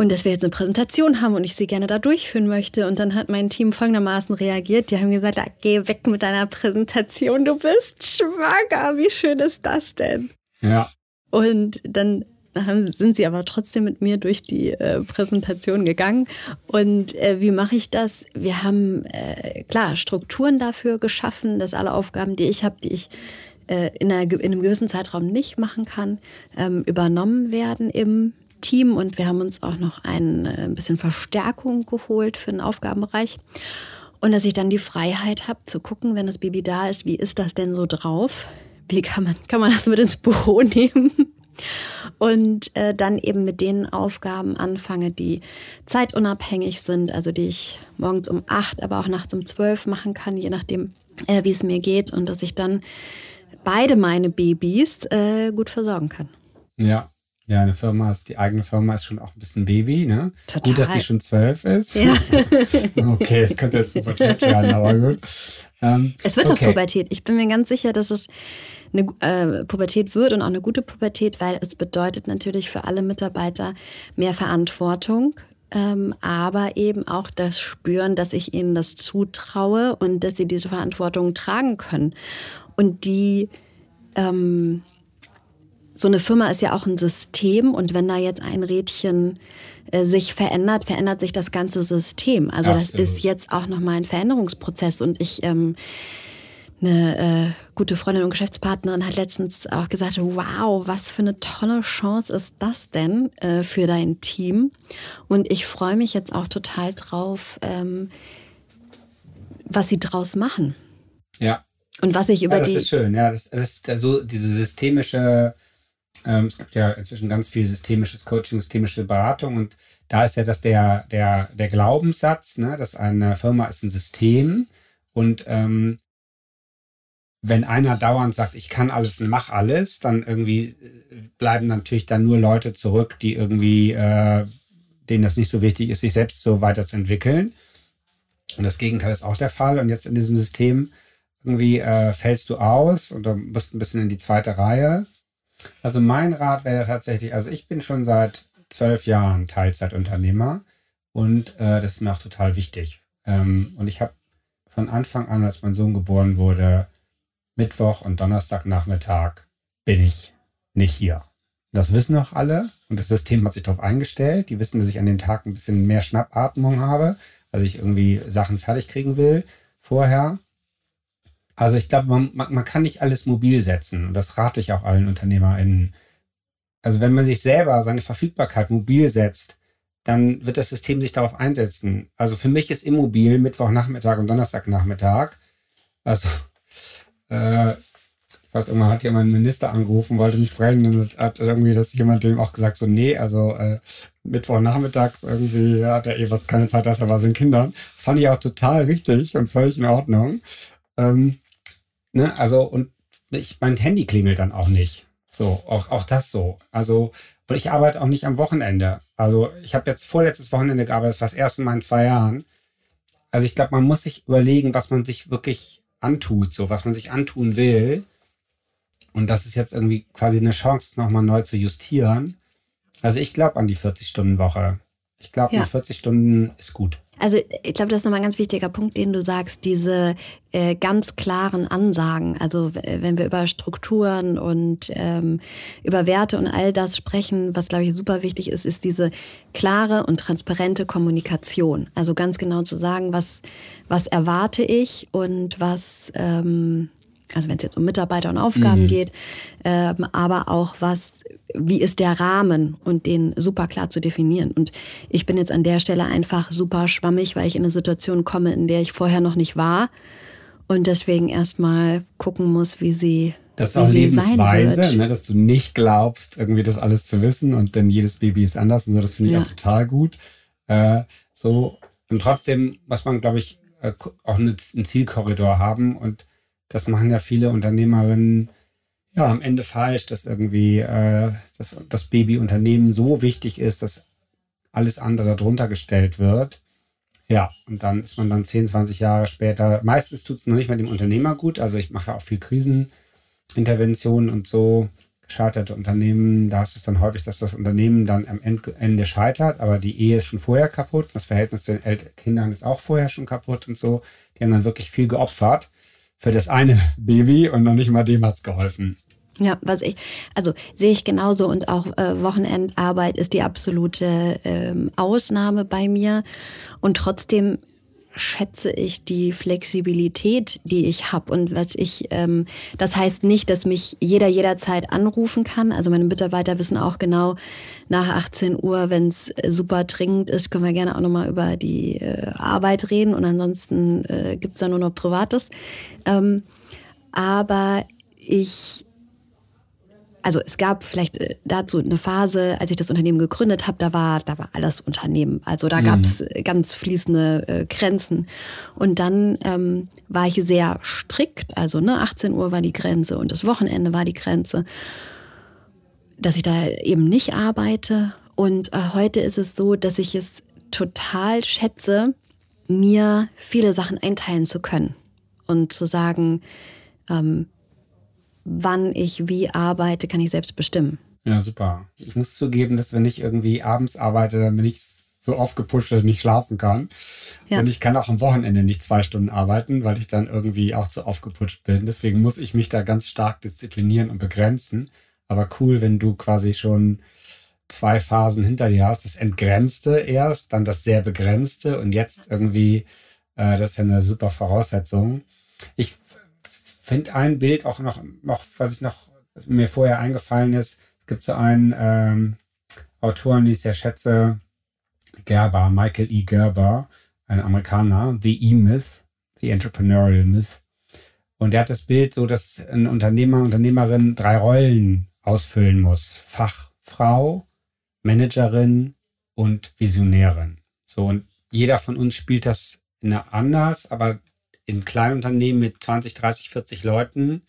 Speaker 2: und dass wir jetzt eine Präsentation haben und ich sie gerne da durchführen möchte. Und dann hat mein Team folgendermaßen reagiert. Die haben gesagt, ah, geh weg mit deiner Präsentation, du bist schwanger. Wie schön ist das denn?
Speaker 4: Ja.
Speaker 2: Und dann haben, sind sie aber trotzdem mit mir durch die äh, Präsentation gegangen. Und äh, wie mache ich das? Wir haben äh, klar Strukturen dafür geschaffen, dass alle Aufgaben, die ich habe, die ich äh, in, einer, in, einem gewissen Zeitraum nicht machen kann, ähm, übernommen werden im Team. Und wir haben uns auch noch ein, äh, ein bisschen Verstärkung geholt für den Aufgabenbereich. Und dass ich dann die Freiheit habe zu gucken, wenn das Baby da ist, wie ist das denn so drauf? Wie kann man, kann man das mit ins Büro [laughs] nehmen? Und äh, dann eben mit den Aufgaben anfange, die zeitunabhängig sind, also die ich morgens um acht, aber auch nachts um zwölf machen kann, je nachdem, äh, wie es mir geht und dass ich dann beide meine Babys äh, gut versorgen kann.
Speaker 4: Ja. Ja, eine Firma ist, die eigene Firma ist schon auch ein bisschen Baby, ne? Total. Gut, dass sie schon zwölf ist. Ja. [laughs] okay, es könnte jetzt Pubertät werden, aber gut.
Speaker 2: Ähm, es wird okay. auch Pubertät. Ich bin mir ganz sicher, dass es eine äh, Pubertät wird und auch eine gute Pubertät, weil es bedeutet natürlich für alle Mitarbeiter mehr Verantwortung, ähm, aber eben auch das Spüren, dass ich ihnen das zutraue und dass sie diese Verantwortung tragen können. Und die ähm, so eine Firma ist ja auch ein System und wenn da jetzt ein Rädchen äh, sich verändert, verändert sich das ganze System. Also Absolut. das ist jetzt auch nochmal ein Veränderungsprozess und ich ähm, eine äh, gute Freundin und Geschäftspartnerin hat letztens auch gesagt, wow, was für eine tolle Chance ist das denn äh, für dein Team? Und ich freue mich jetzt auch total drauf, ähm, was sie draus machen.
Speaker 4: Ja.
Speaker 2: Und was ich über
Speaker 4: ja, das
Speaker 2: die.
Speaker 4: Das ist schön, ja. Das, das ist so diese systemische, ähm, es gibt ja inzwischen ganz viel systemisches Coaching, systemische Beratung und da ist ja das der, der, der Glaubenssatz, ne, dass eine Firma ist ein System und ähm, wenn einer dauernd sagt, ich kann alles und mach alles, dann irgendwie äh, bleiben natürlich dann nur Leute zurück, die irgendwie, äh, denen das nicht so wichtig ist, sich selbst so weiterzuentwickeln. Und das Gegenteil ist auch der Fall. Und jetzt in diesem System irgendwie äh, fällst du aus und du musst ein bisschen in die zweite Reihe. Also mein Rat wäre tatsächlich, also ich bin schon seit zwölf Jahren Teilzeitunternehmer und äh, das ist mir auch total wichtig. Ähm, und ich habe von Anfang an, als mein Sohn geboren wurde, Mittwoch und Donnerstagnachmittag bin ich nicht hier. Das wissen auch alle und das System hat sich darauf eingestellt. Die wissen, dass ich an dem Tag ein bisschen mehr Schnappatmung habe, also ich irgendwie Sachen fertig kriegen will vorher. Also ich glaube, man, man, man, kann nicht alles mobil setzen und das rate ich auch allen UnternehmerInnen. Also wenn man sich selber seine Verfügbarkeit mobil setzt, dann wird das System sich darauf einsetzen. Also für mich ist immobil Mittwochnachmittag und Donnerstagnachmittag. Also äh, ich weiß, irgendwann hat jemand einen Minister angerufen, wollte mich sprechen und hat irgendwie das jemand dem auch gesagt, so, nee, also äh, Mittwochnachmittags irgendwie hat er eh was keine Zeit, dass er was in Kindern. Das fand ich auch total richtig und völlig in Ordnung. Ähm, ne, also, und ich, mein Handy klingelt dann auch nicht. So, auch, auch das so. Also, und ich arbeite auch nicht am Wochenende. Also, ich habe jetzt vorletztes Wochenende gearbeitet, das war das erste Mal in zwei Jahren. Also, ich glaube, man muss sich überlegen, was man sich wirklich antut, so was man sich antun will. Und das ist jetzt irgendwie quasi eine Chance, es nochmal neu zu justieren. Also ich glaube an die 40-Stunden-Woche. Ich glaube, ja. 40 Stunden ist gut.
Speaker 2: Also ich glaube, das ist nochmal ein ganz wichtiger Punkt, den du sagst, diese äh, ganz klaren Ansagen. Also wenn wir über Strukturen und ähm, über Werte und all das sprechen, was, glaube ich, super wichtig ist, ist diese klare und transparente Kommunikation. Also ganz genau zu sagen, was, was erwarte ich und was... Ähm, also wenn es jetzt um Mitarbeiter und Aufgaben mhm. geht, ähm, aber auch was wie ist der Rahmen und den super klar zu definieren. Und ich bin jetzt an der Stelle einfach super schwammig, weil ich in eine Situation komme, in der ich vorher noch nicht war und deswegen erstmal gucken muss, wie sie.
Speaker 4: Das ist auch Lebensweise, ne, dass du nicht glaubst, irgendwie das alles zu wissen und denn jedes Baby ist anders und so, das finde ich ja. auch total gut. Äh, so, und trotzdem muss man, glaube ich, äh, auch einen Zielkorridor haben und das machen ja viele Unternehmerinnen ja am Ende falsch, dass irgendwie äh, dass das Babyunternehmen so wichtig ist, dass alles andere darunter gestellt wird. Ja, und dann ist man dann 10, 20 Jahre später, meistens tut es noch nicht mal dem Unternehmer gut. Also ich mache auch viel Kriseninterventionen und so, gescheiterte Unternehmen, da ist es dann häufig, dass das Unternehmen dann am Ende scheitert, aber die Ehe ist schon vorher kaputt, das Verhältnis zu den Kindern ist auch vorher schon kaputt und so. Die haben dann wirklich viel geopfert für das eine Baby und noch nicht mal dem hat es geholfen.
Speaker 2: Ja, was ich, also sehe ich genauso und auch äh, Wochenendarbeit ist die absolute ähm, Ausnahme bei mir und trotzdem schätze ich die Flexibilität, die ich habe und was ich, ähm, das heißt nicht, dass mich jeder jederzeit anrufen kann. Also meine Mitarbeiter wissen auch genau, nach 18 Uhr, wenn es äh, super dringend ist, können wir gerne auch nochmal über die äh, Arbeit reden und ansonsten äh, gibt es da nur noch Privates. Ähm, aber ich also es gab vielleicht äh, dazu eine Phase, als ich das Unternehmen gegründet habe, da war, da war alles Unternehmen. Also da mhm. gab es ganz fließende äh, Grenzen. Und dann ähm, war ich sehr strikt, also ne, 18 Uhr war die Grenze und das Wochenende war die Grenze, dass ich da eben nicht arbeite. Und äh, heute ist es so, dass ich es total schätze, mir viele Sachen einteilen zu können und zu sagen, ähm, wann ich wie arbeite, kann ich selbst bestimmen.
Speaker 4: Ja, super. Ich muss zugeben, dass wenn ich irgendwie abends arbeite, dann bin ich so aufgepusht, dass ich nicht schlafen kann. Ja. Und ich kann auch am Wochenende nicht zwei Stunden arbeiten, weil ich dann irgendwie auch zu aufgeputscht bin. Deswegen muss ich mich da ganz stark disziplinieren und begrenzen. aber cool, wenn du quasi schon zwei Phasen hinter dir hast. Das Entgrenzte erst, dann das sehr Begrenzte und jetzt irgendwie, äh, das ist ja eine super Voraussetzung. Ich finde ein Bild auch noch, noch, was ich noch, was mir vorher eingefallen ist, es gibt so einen ähm, Autoren, die ich sehr schätze, Gerber, Michael E. Gerber, ein Amerikaner, The E-Myth, The Entrepreneurial Myth. Und er hat das Bild so, dass ein Unternehmer, Unternehmerin drei Rollen ausfüllen muss. Fachfrau, Managerin und Visionärin. So, und jeder von uns spielt das anders, aber in kleinen Unternehmen mit 20, 30, 40 Leuten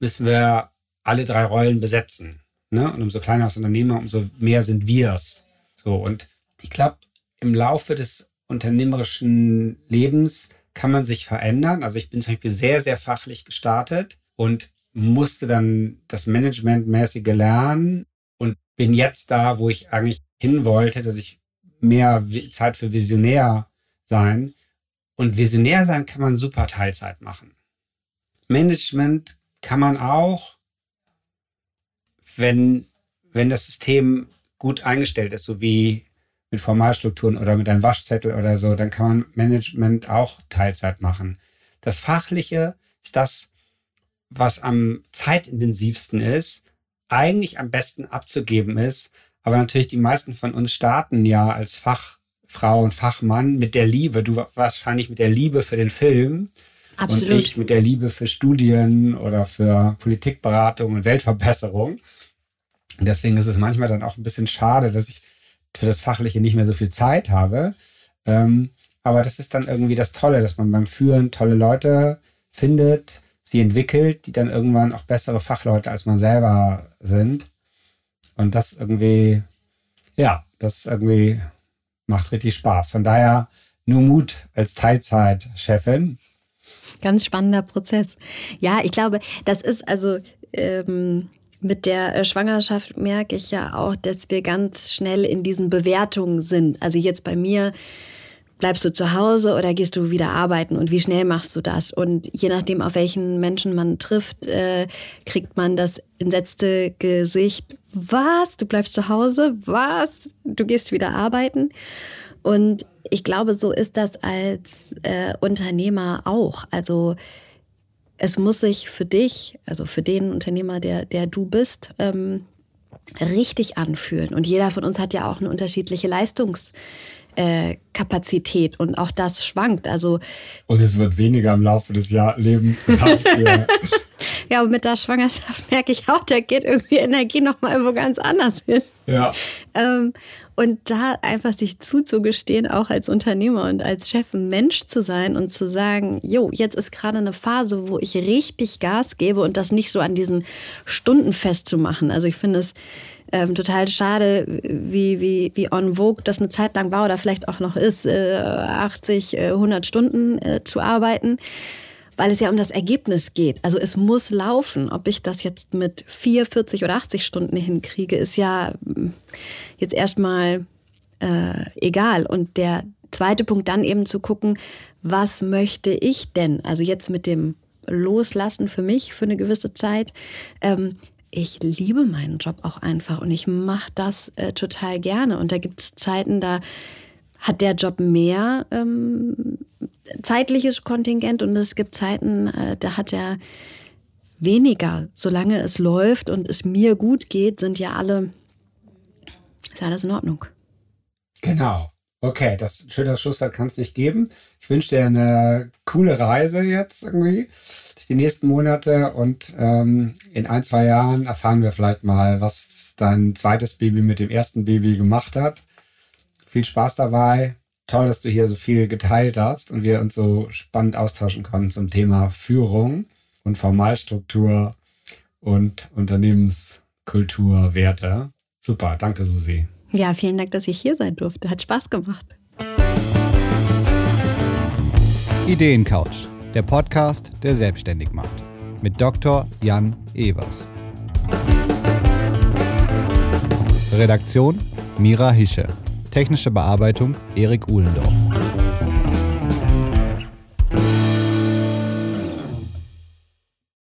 Speaker 4: müssen wir alle drei Rollen besetzen. Ne? Und umso kleiner das Unternehmen, umso mehr sind wir es. So, und ich glaube, im Laufe des unternehmerischen Lebens kann man sich verändern. Also ich bin zum Beispiel sehr, sehr fachlich gestartet und musste dann das Managementmäßige lernen und bin jetzt da, wo ich eigentlich hin wollte, dass ich mehr Zeit für Visionär sein. Und Visionär sein kann man super Teilzeit machen. Management kann man auch, wenn, wenn das System gut eingestellt ist, so wie mit Formalstrukturen oder mit einem Waschzettel oder so, dann kann man Management auch Teilzeit machen. Das Fachliche ist das, was am zeitintensivsten ist, eigentlich am besten abzugeben ist. Aber natürlich die meisten von uns starten ja als Fachfrau und Fachmann mit der Liebe. Du wahrscheinlich mit der Liebe für den Film. Absolut. Und ich mit der Liebe für Studien oder für Politikberatung und Weltverbesserung. Und deswegen ist es manchmal dann auch ein bisschen schade, dass ich für das Fachliche nicht mehr so viel Zeit habe. Ähm, aber das ist dann irgendwie das Tolle, dass man beim Führen tolle Leute findet, sie entwickelt, die dann irgendwann auch bessere Fachleute als man selber sind. Und das irgendwie, ja, das irgendwie macht richtig Spaß. Von daher nur Mut als Teilzeitchefin.
Speaker 2: Ganz spannender Prozess. Ja, ich glaube, das ist also ähm, mit der Schwangerschaft merke ich ja auch, dass wir ganz schnell in diesen Bewertungen sind. Also jetzt bei mir bleibst du zu Hause oder gehst du wieder arbeiten und wie schnell machst du das? Und je nachdem, auf welchen Menschen man trifft, äh, kriegt man das entsetzte Gesicht. Was? Du bleibst zu Hause? Was? Du gehst wieder arbeiten? Und ich glaube, so ist das als äh, Unternehmer auch. Also es muss sich für dich, also für den Unternehmer, der, der du bist, ähm, richtig anfühlen. Und jeder von uns hat ja auch eine unterschiedliche Leistungskapazität äh, und auch das schwankt. Also
Speaker 4: und es wird weniger im Laufe des Jahr Lebens.
Speaker 2: ja, [laughs] und mit der Schwangerschaft [laughs] merke ich auch, da geht irgendwie Energie nochmal irgendwo ganz anders hin.
Speaker 4: Ja. [laughs]
Speaker 2: Ähm, und da einfach sich zuzugestehen, auch als Unternehmer und als Chef ein Mensch zu sein und zu sagen, jo, jetzt ist gerade eine Phase, wo ich richtig Gas gebe und das nicht so an diesen Stunden festzumachen. Also ich finde es ähm, total schade, wie, wie, wie on Vogue das eine Zeit lang war oder vielleicht auch noch ist, äh, 80, äh, 100 Stunden äh, zu arbeiten weil es ja um das Ergebnis geht. Also es muss laufen. Ob ich das jetzt mit 4, 40 oder 80 Stunden hinkriege, ist ja hm, jetzt erstmal äh, egal. Und der zweite Punkt dann eben zu gucken, was möchte ich denn? Also jetzt mit dem Loslassen für mich für eine gewisse Zeit. Ähm, ich liebe meinen Job auch einfach und ich mache das äh, total gerne. Und da gibt es Zeiten, da hat der Job mehr ähm, zeitliches Kontingent und es gibt Zeiten, äh, da hat er weniger. Solange es läuft und es mir gut geht, sind ja alle, ist alles in Ordnung.
Speaker 4: Genau. Okay, das schöne Schlusswort kann es nicht geben. Ich wünsche dir eine coole Reise jetzt irgendwie durch die nächsten Monate und ähm, in ein, zwei Jahren erfahren wir vielleicht mal, was dein zweites Baby mit dem ersten Baby gemacht hat. Viel Spaß dabei. Toll, dass du hier so viel geteilt hast und wir uns so spannend austauschen konnten zum Thema Führung und Formalstruktur und Unternehmenskultur, Werte. Super, danke Susi.
Speaker 2: Ja, vielen Dank, dass ich hier sein durfte. Hat Spaß gemacht.
Speaker 3: Ideencouch, der Podcast, der selbstständig macht. Mit Dr. Jan Evers. Redaktion Mira Hische. Technische Bearbeitung Erik Uhlendorf.